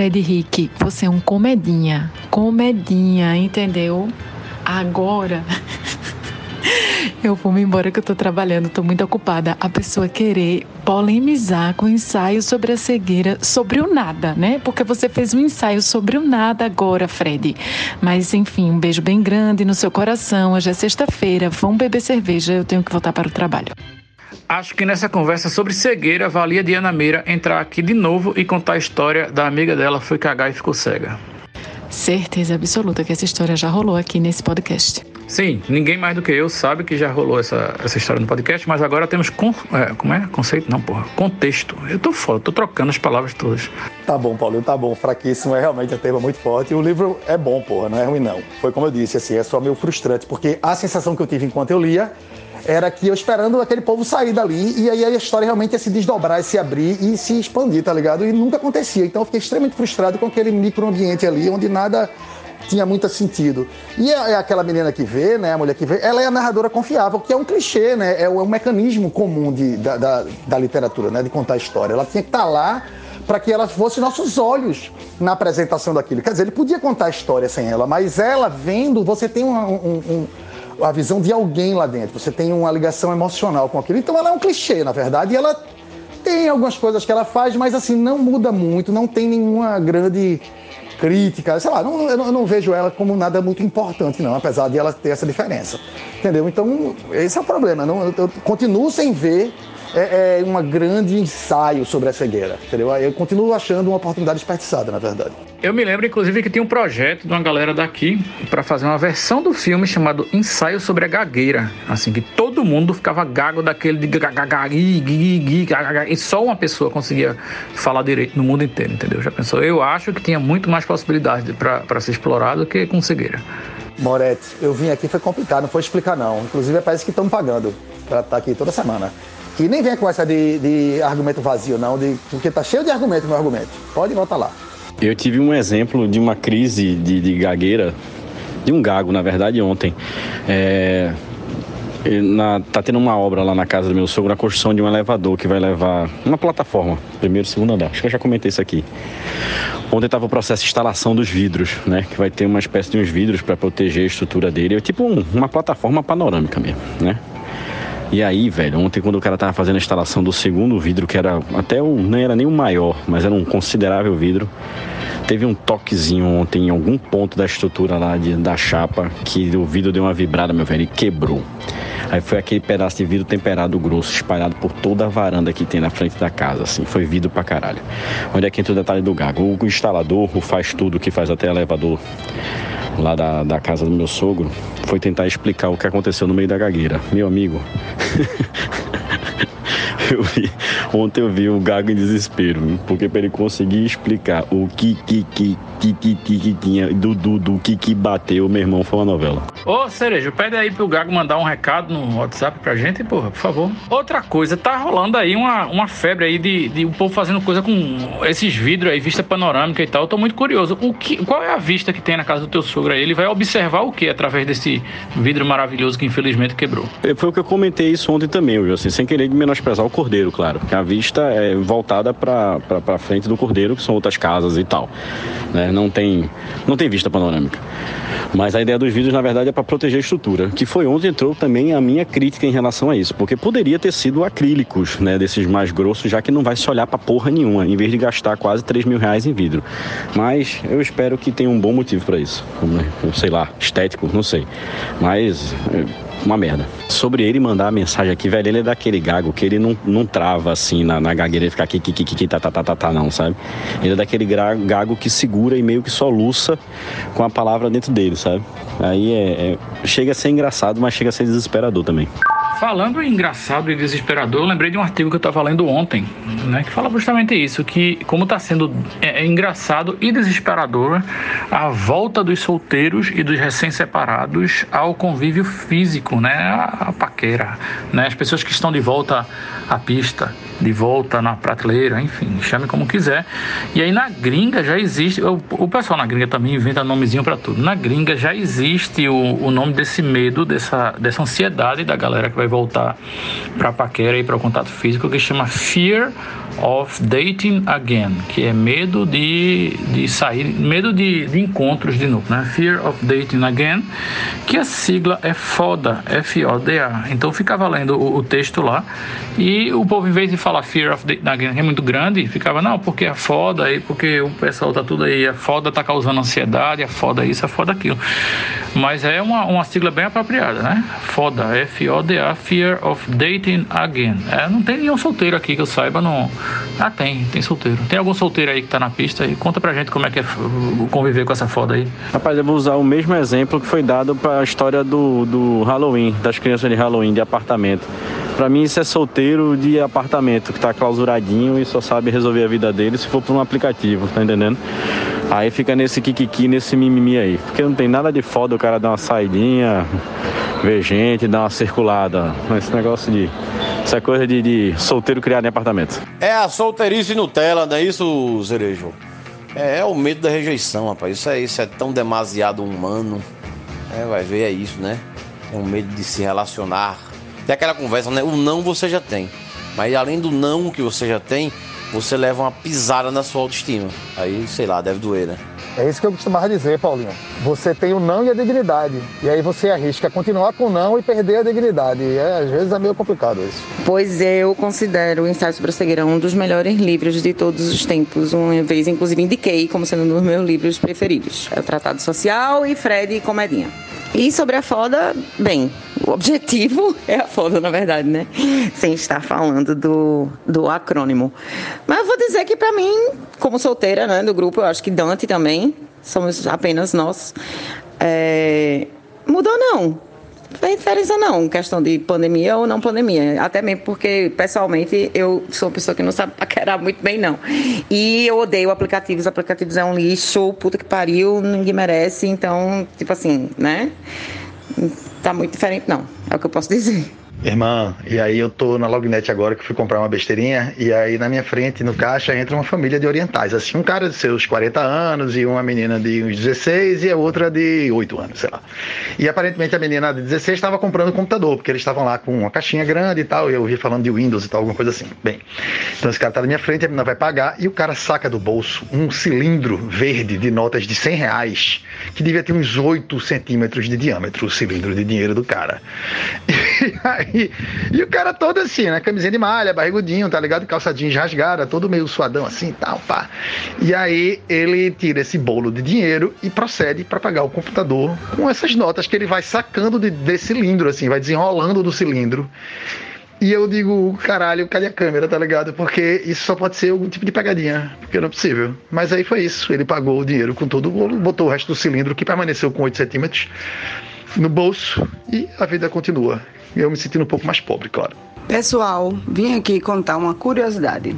Fred Henrique, você é um comedinha, comedinha, entendeu? Agora eu vou me embora que eu tô trabalhando, tô muito ocupada. A pessoa querer polemizar com o ensaio sobre a cegueira, sobre o nada, né? Porque você fez um ensaio sobre o nada agora, Fred. Mas enfim, um beijo bem grande no seu coração. Hoje é sexta-feira, vão beber cerveja, eu tenho que voltar para o trabalho. Acho que nessa conversa sobre cegueira valia Diana Meira entrar aqui de novo e contar a história da amiga dela foi cagar e ficou cega. Certeza absoluta que essa história já rolou aqui nesse podcast. Sim, ninguém mais do que eu sabe que já rolou essa, essa história no podcast, mas agora temos con, é, como é? Conceito? Não, porra. Contexto. Eu tô foda, tô trocando as palavras todas. Tá bom, Paulo, tá bom. Fraquíssimo, é realmente um tema muito forte. E o livro é bom, porra, não é ruim não. Foi como eu disse, assim, é só meio frustrante, porque a sensação que eu tive enquanto eu lia era que eu esperando aquele povo sair dali e aí a história realmente ia se desdobrar, se abrir e se expandir, tá ligado? E nunca acontecia. Então eu fiquei extremamente frustrado com aquele microambiente ali, onde nada tinha muito sentido. E é, é, aquela menina que vê, né, a mulher que vê, ela é a narradora confiável, que é um clichê, né, é um mecanismo comum de, da, da, da literatura, né, de contar a história. Ela tinha que estar tá lá para que ela fosse nossos olhos na apresentação daquilo. Quer dizer, ele podia contar a história sem ela, mas ela vendo, você tem um, um, um a visão de alguém lá dentro, você tem uma ligação emocional com aquilo. Então ela é um clichê, na verdade, e ela tem algumas coisas que ela faz, mas assim, não muda muito, não tem nenhuma grande crítica, sei lá, não, eu, não, eu não vejo ela como nada muito importante, não, apesar de ela ter essa diferença. Entendeu? Então, esse é o problema. Não, eu, eu continuo sem ver é, é um grande ensaio sobre a cegueira, entendeu? Eu continuo achando uma oportunidade desperdiçada, na verdade. Eu me lembro, inclusive, que tinha um projeto de uma galera daqui para fazer uma versão do filme chamado Ensaio sobre a Gagueira. Assim, que todo mundo ficava gago daquele de e só uma pessoa conseguia falar direito no mundo inteiro, entendeu? Já pensou? Eu acho que tinha muito mais possibilidade para ser explorado que com cegueira. Moretti, eu vim aqui, foi complicado, não foi explicar não. Inclusive, parece que estão pagando para estar tá aqui toda semana. E nem vem com essa de, de argumento vazio, não, de, porque tá cheio de argumento no argumento. Pode voltar lá. Eu tive um exemplo de uma crise de, de gagueira, de um gago, na verdade, ontem. É, na, tá tendo uma obra lá na casa do meu sogro, a construção de um elevador que vai levar uma plataforma, primeiro e segundo andar. Acho que eu já comentei isso aqui. Ontem estava o processo de instalação dos vidros, né? Que vai ter uma espécie de uns vidros para proteger a estrutura dele. É tipo um, uma plataforma panorâmica mesmo, né? E aí, velho, ontem quando o cara tava fazendo a instalação do segundo vidro, que era até o. não era nem o maior, mas era um considerável vidro, teve um toquezinho ontem em algum ponto da estrutura lá de, da chapa que o vidro deu uma vibrada, meu velho, e quebrou. Aí foi aquele pedaço de vidro temperado grosso espalhado por toda a varanda que tem na frente da casa, assim. Foi vidro pra caralho. Onde é que entra o detalhe do gago? O instalador, o faz tudo, que faz até elevador lá da, da casa do meu sogro, foi tentar explicar o que aconteceu no meio da gagueira. Meu amigo. eu vi, ontem eu vi o Gago em desespero, porque para ele conseguir explicar o que que que que que que, que tinha do, do, do que que bateu, meu irmão, foi uma novela. Ô, Cerejo, pede aí pro Gago mandar um recado no WhatsApp pra gente, porra, por favor. Outra coisa, tá rolando aí uma, uma febre aí de, de o povo fazendo coisa com esses vidros aí, vista panorâmica e tal. Eu tô muito curioso. O que, qual é a vista que tem na casa do teu sogro aí? Ele vai observar o que através desse vidro maravilhoso que infelizmente quebrou? Foi o que eu comentei isso ontem também, viu? Assim, sem querer menosprezar o cordeiro, claro. Que a vista é voltada pra frente do cordeiro, que são outras casas e tal. Né? Não, tem, não tem vista panorâmica. Mas a ideia dos vidros, na verdade, é para proteger a estrutura. Que foi onde entrou também a minha crítica em relação a isso. Porque poderia ter sido acrílicos, né? Desses mais grossos, já que não vai se olhar para porra nenhuma, em vez de gastar quase 3 mil reais em vidro. Mas eu espero que tenha um bom motivo para isso. Sei lá, estético, não sei. Mas uma merda. Sobre ele mandar a mensagem aqui, velho, ele é daquele gago que ele não, não trava assim na, na gagueira e fica aqui, aqui, aqui, aqui, tá, tá, tá, tá, tá, não, sabe? Ele é daquele gago que segura e meio que soluça com a palavra dentro dele, sabe? Aí é, é, chega a ser engraçado, mas chega a ser desesperador também. Falando em engraçado e desesperador, eu lembrei de um artigo que eu estava lendo ontem, né, que fala justamente isso, que como está sendo é, é engraçado e desesperador a volta dos solteiros e dos recém-separados ao convívio físico, né, a, paquera, né, as pessoas que estão de volta à pista, de volta na prateleira, enfim, chame como quiser. E aí na gringa já existe, o, o pessoal na gringa também inventa nomezinho para tudo. Na gringa já existe o, o nome desse medo, dessa, dessa ansiedade da galera que vai voltar para paquera e para o contato físico, que chama Fear of Dating Again, que é medo de, de sair, medo de, de encontros de novo, né? Fear of Dating Again, que a sigla é FODA, F-O-D-A. Então ficava lendo o, o, texto lá e o povo, em vez de falar Fear of Again, que é muito grande, ficava, não, porque é foda aí, porque o pessoal tá tudo aí, é foda, tá causando ansiedade, é foda isso, é foda aquilo. Mas é uma, uma sigla bem apropriada, né? FODA, F-O-D-A, Fear of Dating Again. É, não tem nenhum solteiro aqui que eu saiba, não ah, tem, tem solteiro. Tem algum solteiro aí que tá na pista e conta pra gente como é que é conviver com essa foda aí. Rapaz, eu vou usar o mesmo exemplo que foi dado pra história do, do Halloween, das crianças de Halloween, de apartamento. Pra mim isso é solteiro de apartamento, que tá clausuradinho e só sabe resolver a vida dele se for por um aplicativo, tá entendendo? Aí fica nesse kikiki, nesse mimimi aí. Porque não tem nada de foda o cara dar uma saidinha, ver gente, dar uma circulada. Esse negócio de é coisa de, de, solteiro criado em apartamento. É a solteirice Nutella, não é isso, Cerejo? É, é, o medo da rejeição, rapaz. Isso é, isso é tão demasiado humano. É, vai ver, é isso, né? É um medo de se relacionar. Tem aquela conversa, né? O não você já tem. Mas além do não que você já tem, você leva uma pisada na sua autoestima. Aí, sei lá, deve doer, né? É isso que eu costumava dizer, Paulinho. Você tem o não e a dignidade. E aí você arrisca continuar com o não e perder a dignidade. E é, às vezes é meio complicado isso. Pois eu considero o Ensaio sobre a Cegueira um dos melhores livros de todos os tempos. Uma vez, inclusive, indiquei como sendo um dos meus livros preferidos. É o Tratado Social e Fred e Comedinha. E sobre a foda, bem, o objetivo é a foda, na verdade, né? Sem estar falando do, do acrônimo. Mas eu vou dizer que para mim, como solteira, né, do grupo, eu acho que Dante também, somos apenas nós. É... Mudou não. Fez diferença não, questão de pandemia ou não pandemia. Até mesmo porque, pessoalmente, eu sou uma pessoa que não sabe paquerar muito bem, não. E eu odeio aplicativos. Aplicativos é um lixo, puta que pariu, ninguém merece. Então, tipo assim, né? Tá muito diferente, não. É o que eu posso dizer. Irmã, e aí eu tô na Lognet agora que fui comprar uma besteirinha, e aí na minha frente, no caixa, entra uma família de orientais. Assim, um cara de seus 40 anos, e uma menina de uns 16, e a outra de 8 anos, sei lá. E aparentemente a menina de 16 estava comprando um computador, porque eles estavam lá com uma caixinha grande e tal, e eu ouvi falando de Windows e tal, alguma coisa assim. Bem, então esse cara tá na minha frente, a menina vai pagar, e o cara saca do bolso um cilindro verde de notas de 100 reais, que devia ter uns 8 centímetros de diâmetro, o cilindro de dinheiro do cara. E aí, e o cara todo assim, né? Camisinha de malha, barrigudinho, tá ligado? Calça jeans rasgada, todo meio suadão assim tal, pá. E aí ele tira esse bolo de dinheiro e procede para pagar o computador com essas notas que ele vai sacando de, desse cilindro, assim, vai desenrolando do cilindro. E eu digo, caralho, cadê a câmera, tá ligado? Porque isso só pode ser algum tipo de pegadinha, porque não é possível. Mas aí foi isso, ele pagou o dinheiro com todo o bolo, botou o resto do cilindro, que permaneceu com 8 centímetros, no bolso, e a vida continua. Eu me sentindo um pouco mais pobre, claro. Pessoal, vim aqui contar uma curiosidade.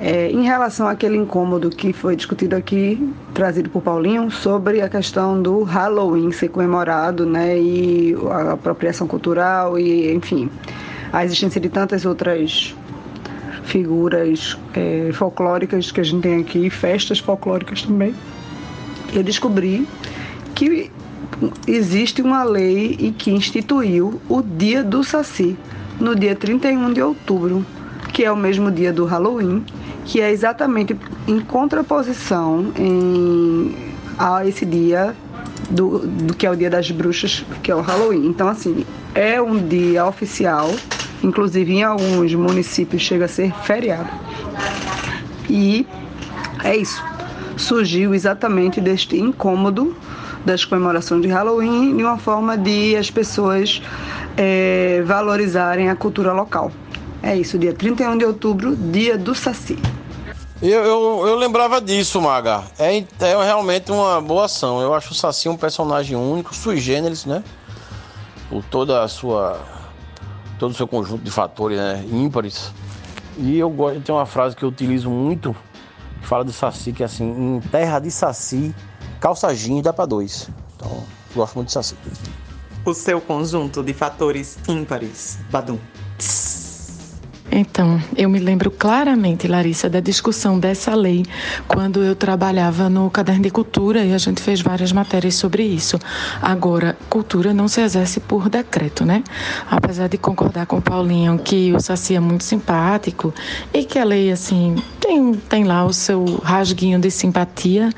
É, em relação àquele incômodo que foi discutido aqui, trazido por Paulinho, sobre a questão do Halloween ser comemorado, né, e a apropriação cultural, e enfim, a existência de tantas outras figuras é, folclóricas que a gente tem aqui, festas folclóricas também. Eu descobri que existe uma lei que instituiu o Dia do Saci, no dia 31 de outubro, que é o mesmo dia do Halloween, que é exatamente em contraposição em, a esse dia do, do que é o dia das bruxas, que é o Halloween. Então, assim, é um dia oficial, inclusive em alguns municípios chega a ser feriado. E é isso. Surgiu exatamente deste incômodo das comemorações de Halloween de uma forma de as pessoas é, valorizarem a cultura local. É isso, dia 31 de outubro, dia do Saci. Eu, eu, eu lembrava disso, Maga. É, é realmente uma boa ação. Eu acho o Saci um personagem único, sui generis, né? Por toda a sua. todo o seu conjunto de fatores né? ímpares. E eu gosto, tem uma frase que eu utilizo muito, que fala do Saci, que é assim, em terra de Saci, calça jeans dá pra dois. Então, gosto muito de Saci. O seu conjunto de fatores ímpares, Badum. Então, eu me lembro claramente, Larissa, da discussão dessa lei quando eu trabalhava no Caderno de Cultura e a gente fez várias matérias sobre isso. Agora, cultura não se exerce por decreto, né? Apesar de concordar com o Paulinho que o Saci é muito simpático e que a lei, assim, tem, tem lá o seu rasguinho de simpatia,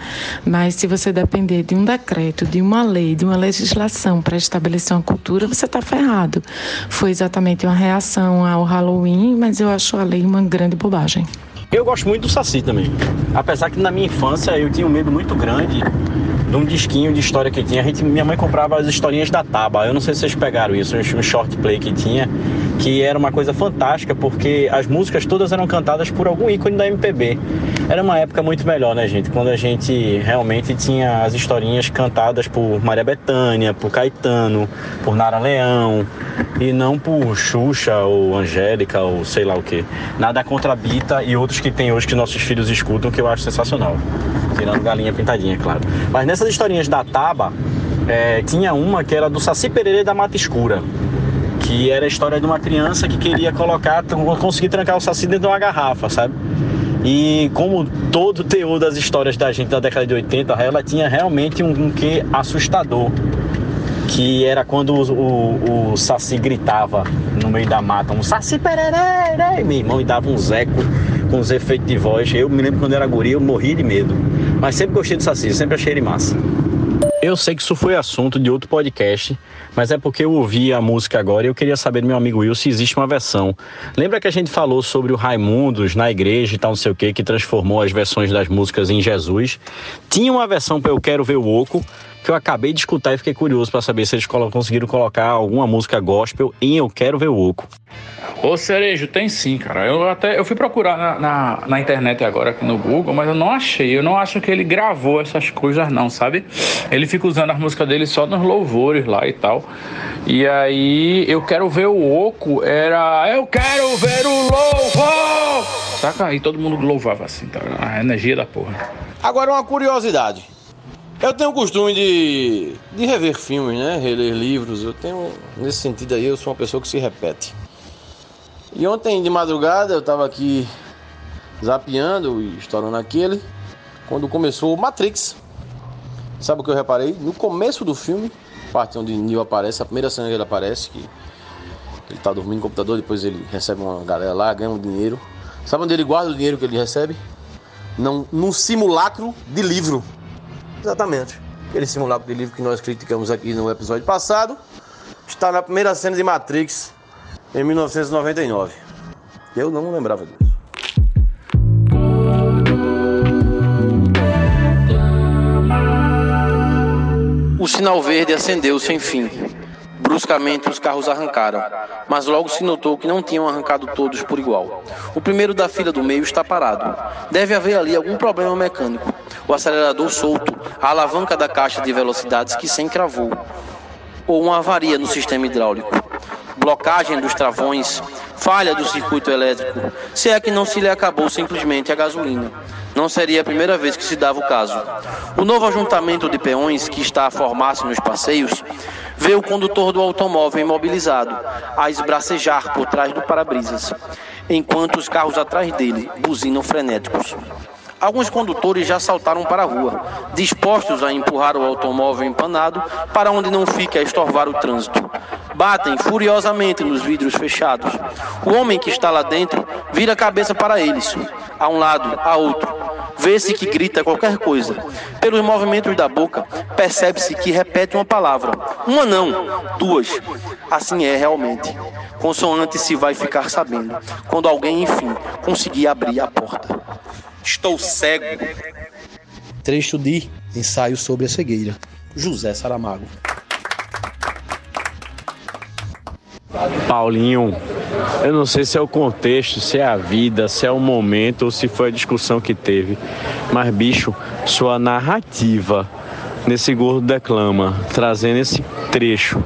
mas se você depender de um decreto, de uma lei, de uma legislação para estabelecer uma cultura, você está ferrado. Foi exatamente uma reação ao Halloween, mas eu acho a lei uma grande bobagem. Eu gosto muito do Saci também. Apesar que na minha infância eu tinha um medo muito grande de um disquinho de história que tinha. A gente, minha mãe comprava as historinhas da Taba. Eu não sei se vocês pegaram isso, um short play que tinha, que era uma coisa fantástica, porque as músicas todas eram cantadas por algum ícone da MPB. Era uma época muito melhor, né, gente? Quando a gente realmente tinha as historinhas cantadas por Maria Bethânia, por Caetano, por Nara Leão, e não por Xuxa ou Angélica ou sei lá o que. Nada contra Bita e outros que tem hoje que nossos filhos escutam, que eu acho sensacional. Tirando galinha pintadinha, claro. Mas nessas historinhas da Taba, é, tinha uma que era do Saci Pererê da Mata Escura. Que era a história de uma criança que queria colocar, conseguir trancar o Saci dentro de uma garrafa, sabe? E como todo o teor das histórias da gente da década de 80, ela tinha realmente um, um quê assustador. Que era quando o, o, o Saci gritava no meio da mata, um Saci pererê, meu irmão e dava uns ecos com os efeitos de voz. Eu me lembro quando era guri, eu morri de medo. Mas sempre gostei do Saci, sempre achei ele massa. Eu sei que isso foi assunto de outro podcast, mas é porque eu ouvi a música agora e eu queria saber do meu amigo Will se existe uma versão. Lembra que a gente falou sobre o Raimundos na igreja e tal, não sei o que, que transformou as versões das músicas em Jesus? Tinha uma versão para Eu Quero Ver o Oco, que eu acabei de escutar e fiquei curioso para saber se eles conseguiram colocar alguma música gospel em Eu Quero Ver o Oco. Ô Cerejo, tem sim, cara. Eu até eu fui procurar na, na, na, internet agora aqui no Google, mas eu não achei. Eu não acho que ele gravou essas coisas, não, sabe? Ele fica usando as músicas dele só nos louvores lá e tal. E aí, eu quero ver o Oco, era eu quero ver o louvor! Saca? E todo mundo louvava assim, tá? A energia da porra. Agora uma curiosidade. Eu tenho o costume de, de rever filmes, né? Reler livros. Eu tenho, nesse sentido aí, eu sou uma pessoa que se repete. E ontem de madrugada eu tava aqui zapeando e estourando aquele, quando começou o Matrix. Sabe o que eu reparei? No começo do filme, parte onde Neo aparece, a primeira cena que ele aparece, que ele tá dormindo no computador, depois ele recebe uma galera lá, ganha um dinheiro. Sabe onde ele guarda o dinheiro que ele recebe? Não, num simulacro de livro. Exatamente. Aquele simulacro de livro que nós criticamos aqui no episódio passado está na primeira cena de Matrix em 1999. Eu não lembrava disso. O sinal verde acendeu sem fim. Bruscamente os carros arrancaram, mas logo se notou que não tinham arrancado todos por igual. O primeiro da fila do meio está parado. Deve haver ali algum problema mecânico. O acelerador solto, a alavanca da caixa de velocidades que se encravou, ou uma avaria no sistema hidráulico. Blocagem dos travões, falha do circuito elétrico, se é que não se lhe acabou simplesmente a gasolina. Não seria a primeira vez que se dava o caso. O novo ajuntamento de peões que está a formar-se nos passeios vê o condutor do automóvel imobilizado, a esbracejar por trás do para-brisas, enquanto os carros atrás dele buzinam frenéticos. Alguns condutores já saltaram para a rua, dispostos a empurrar o automóvel empanado para onde não fique a estorvar o trânsito. Batem furiosamente nos vidros fechados. O homem que está lá dentro vira a cabeça para eles, a um lado, a outro. Vê-se que grita qualquer coisa. Pelos movimentos da boca, percebe-se que repete uma palavra. Uma não, duas. Assim é realmente. Consoante se vai ficar sabendo, quando alguém, enfim, conseguir abrir a porta. Estou cego. Trecho de Ensaio sobre a Cegueira. José Saramago. Paulinho, eu não sei se é o contexto, se é a vida, se é o momento ou se foi a discussão que teve, mas bicho, sua narrativa nesse Gordo Declama, trazendo esse trecho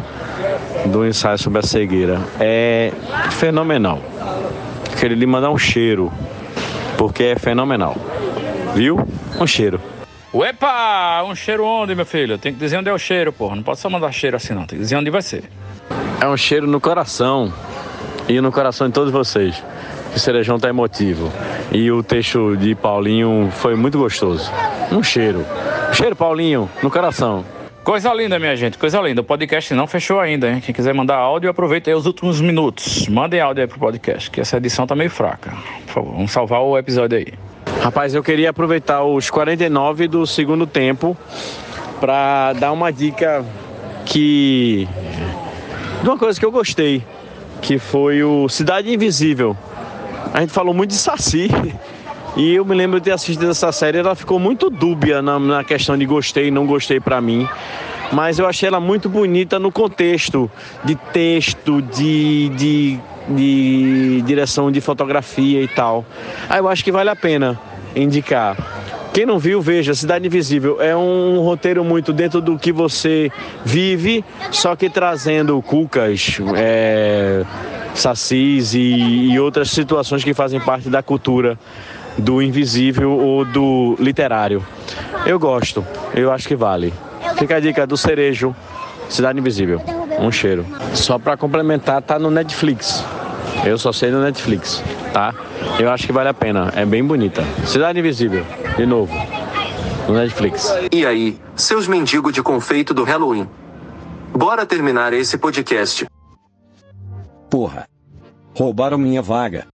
do ensaio sobre a cegueira, é fenomenal. Queria lhe mandar um cheiro, porque é fenomenal. Viu? Um cheiro. Uepa! Um cheiro onde, meu filho? Tem que dizer onde é o cheiro, porra. Não pode só mandar cheiro assim, não. Tem que dizer onde vai ser. É um cheiro no coração e no coração de todos vocês. O Cerejão tá emotivo. E o texto de Paulinho foi muito gostoso. Um cheiro. Um cheiro, Paulinho, no coração. Coisa linda, minha gente, coisa linda. O podcast não fechou ainda, hein? Quem quiser mandar áudio, aproveita aí os últimos minutos. Mandem áudio aí pro podcast, que essa edição tá meio fraca. Por favor, vamos salvar o episódio aí. Rapaz, eu queria aproveitar os 49 do segundo tempo para dar uma dica que. De uma coisa que eu gostei, que foi o Cidade Invisível. A gente falou muito de Saci. E eu me lembro de ter assistido essa série, ela ficou muito dúbia na, na questão de gostei e não gostei para mim. Mas eu achei ela muito bonita no contexto de texto, de, de, de direção de fotografia e tal. Aí eu acho que vale a pena indicar. Quem não viu, veja, Cidade Invisível é um roteiro muito dentro do que você vive, só que trazendo cucas, é, sacis e, e outras situações que fazem parte da cultura do invisível ou do literário. Eu gosto, eu acho que vale. Fica a dica do cerejo, Cidade Invisível. Um cheiro. Só para complementar, tá no Netflix. Eu só sei no Netflix, tá? Eu acho que vale a pena. É bem bonita. Cidade Invisível, de novo. No Netflix. E aí, seus mendigos de confeito do Halloween? Bora terminar esse podcast. Porra. Roubaram minha vaga.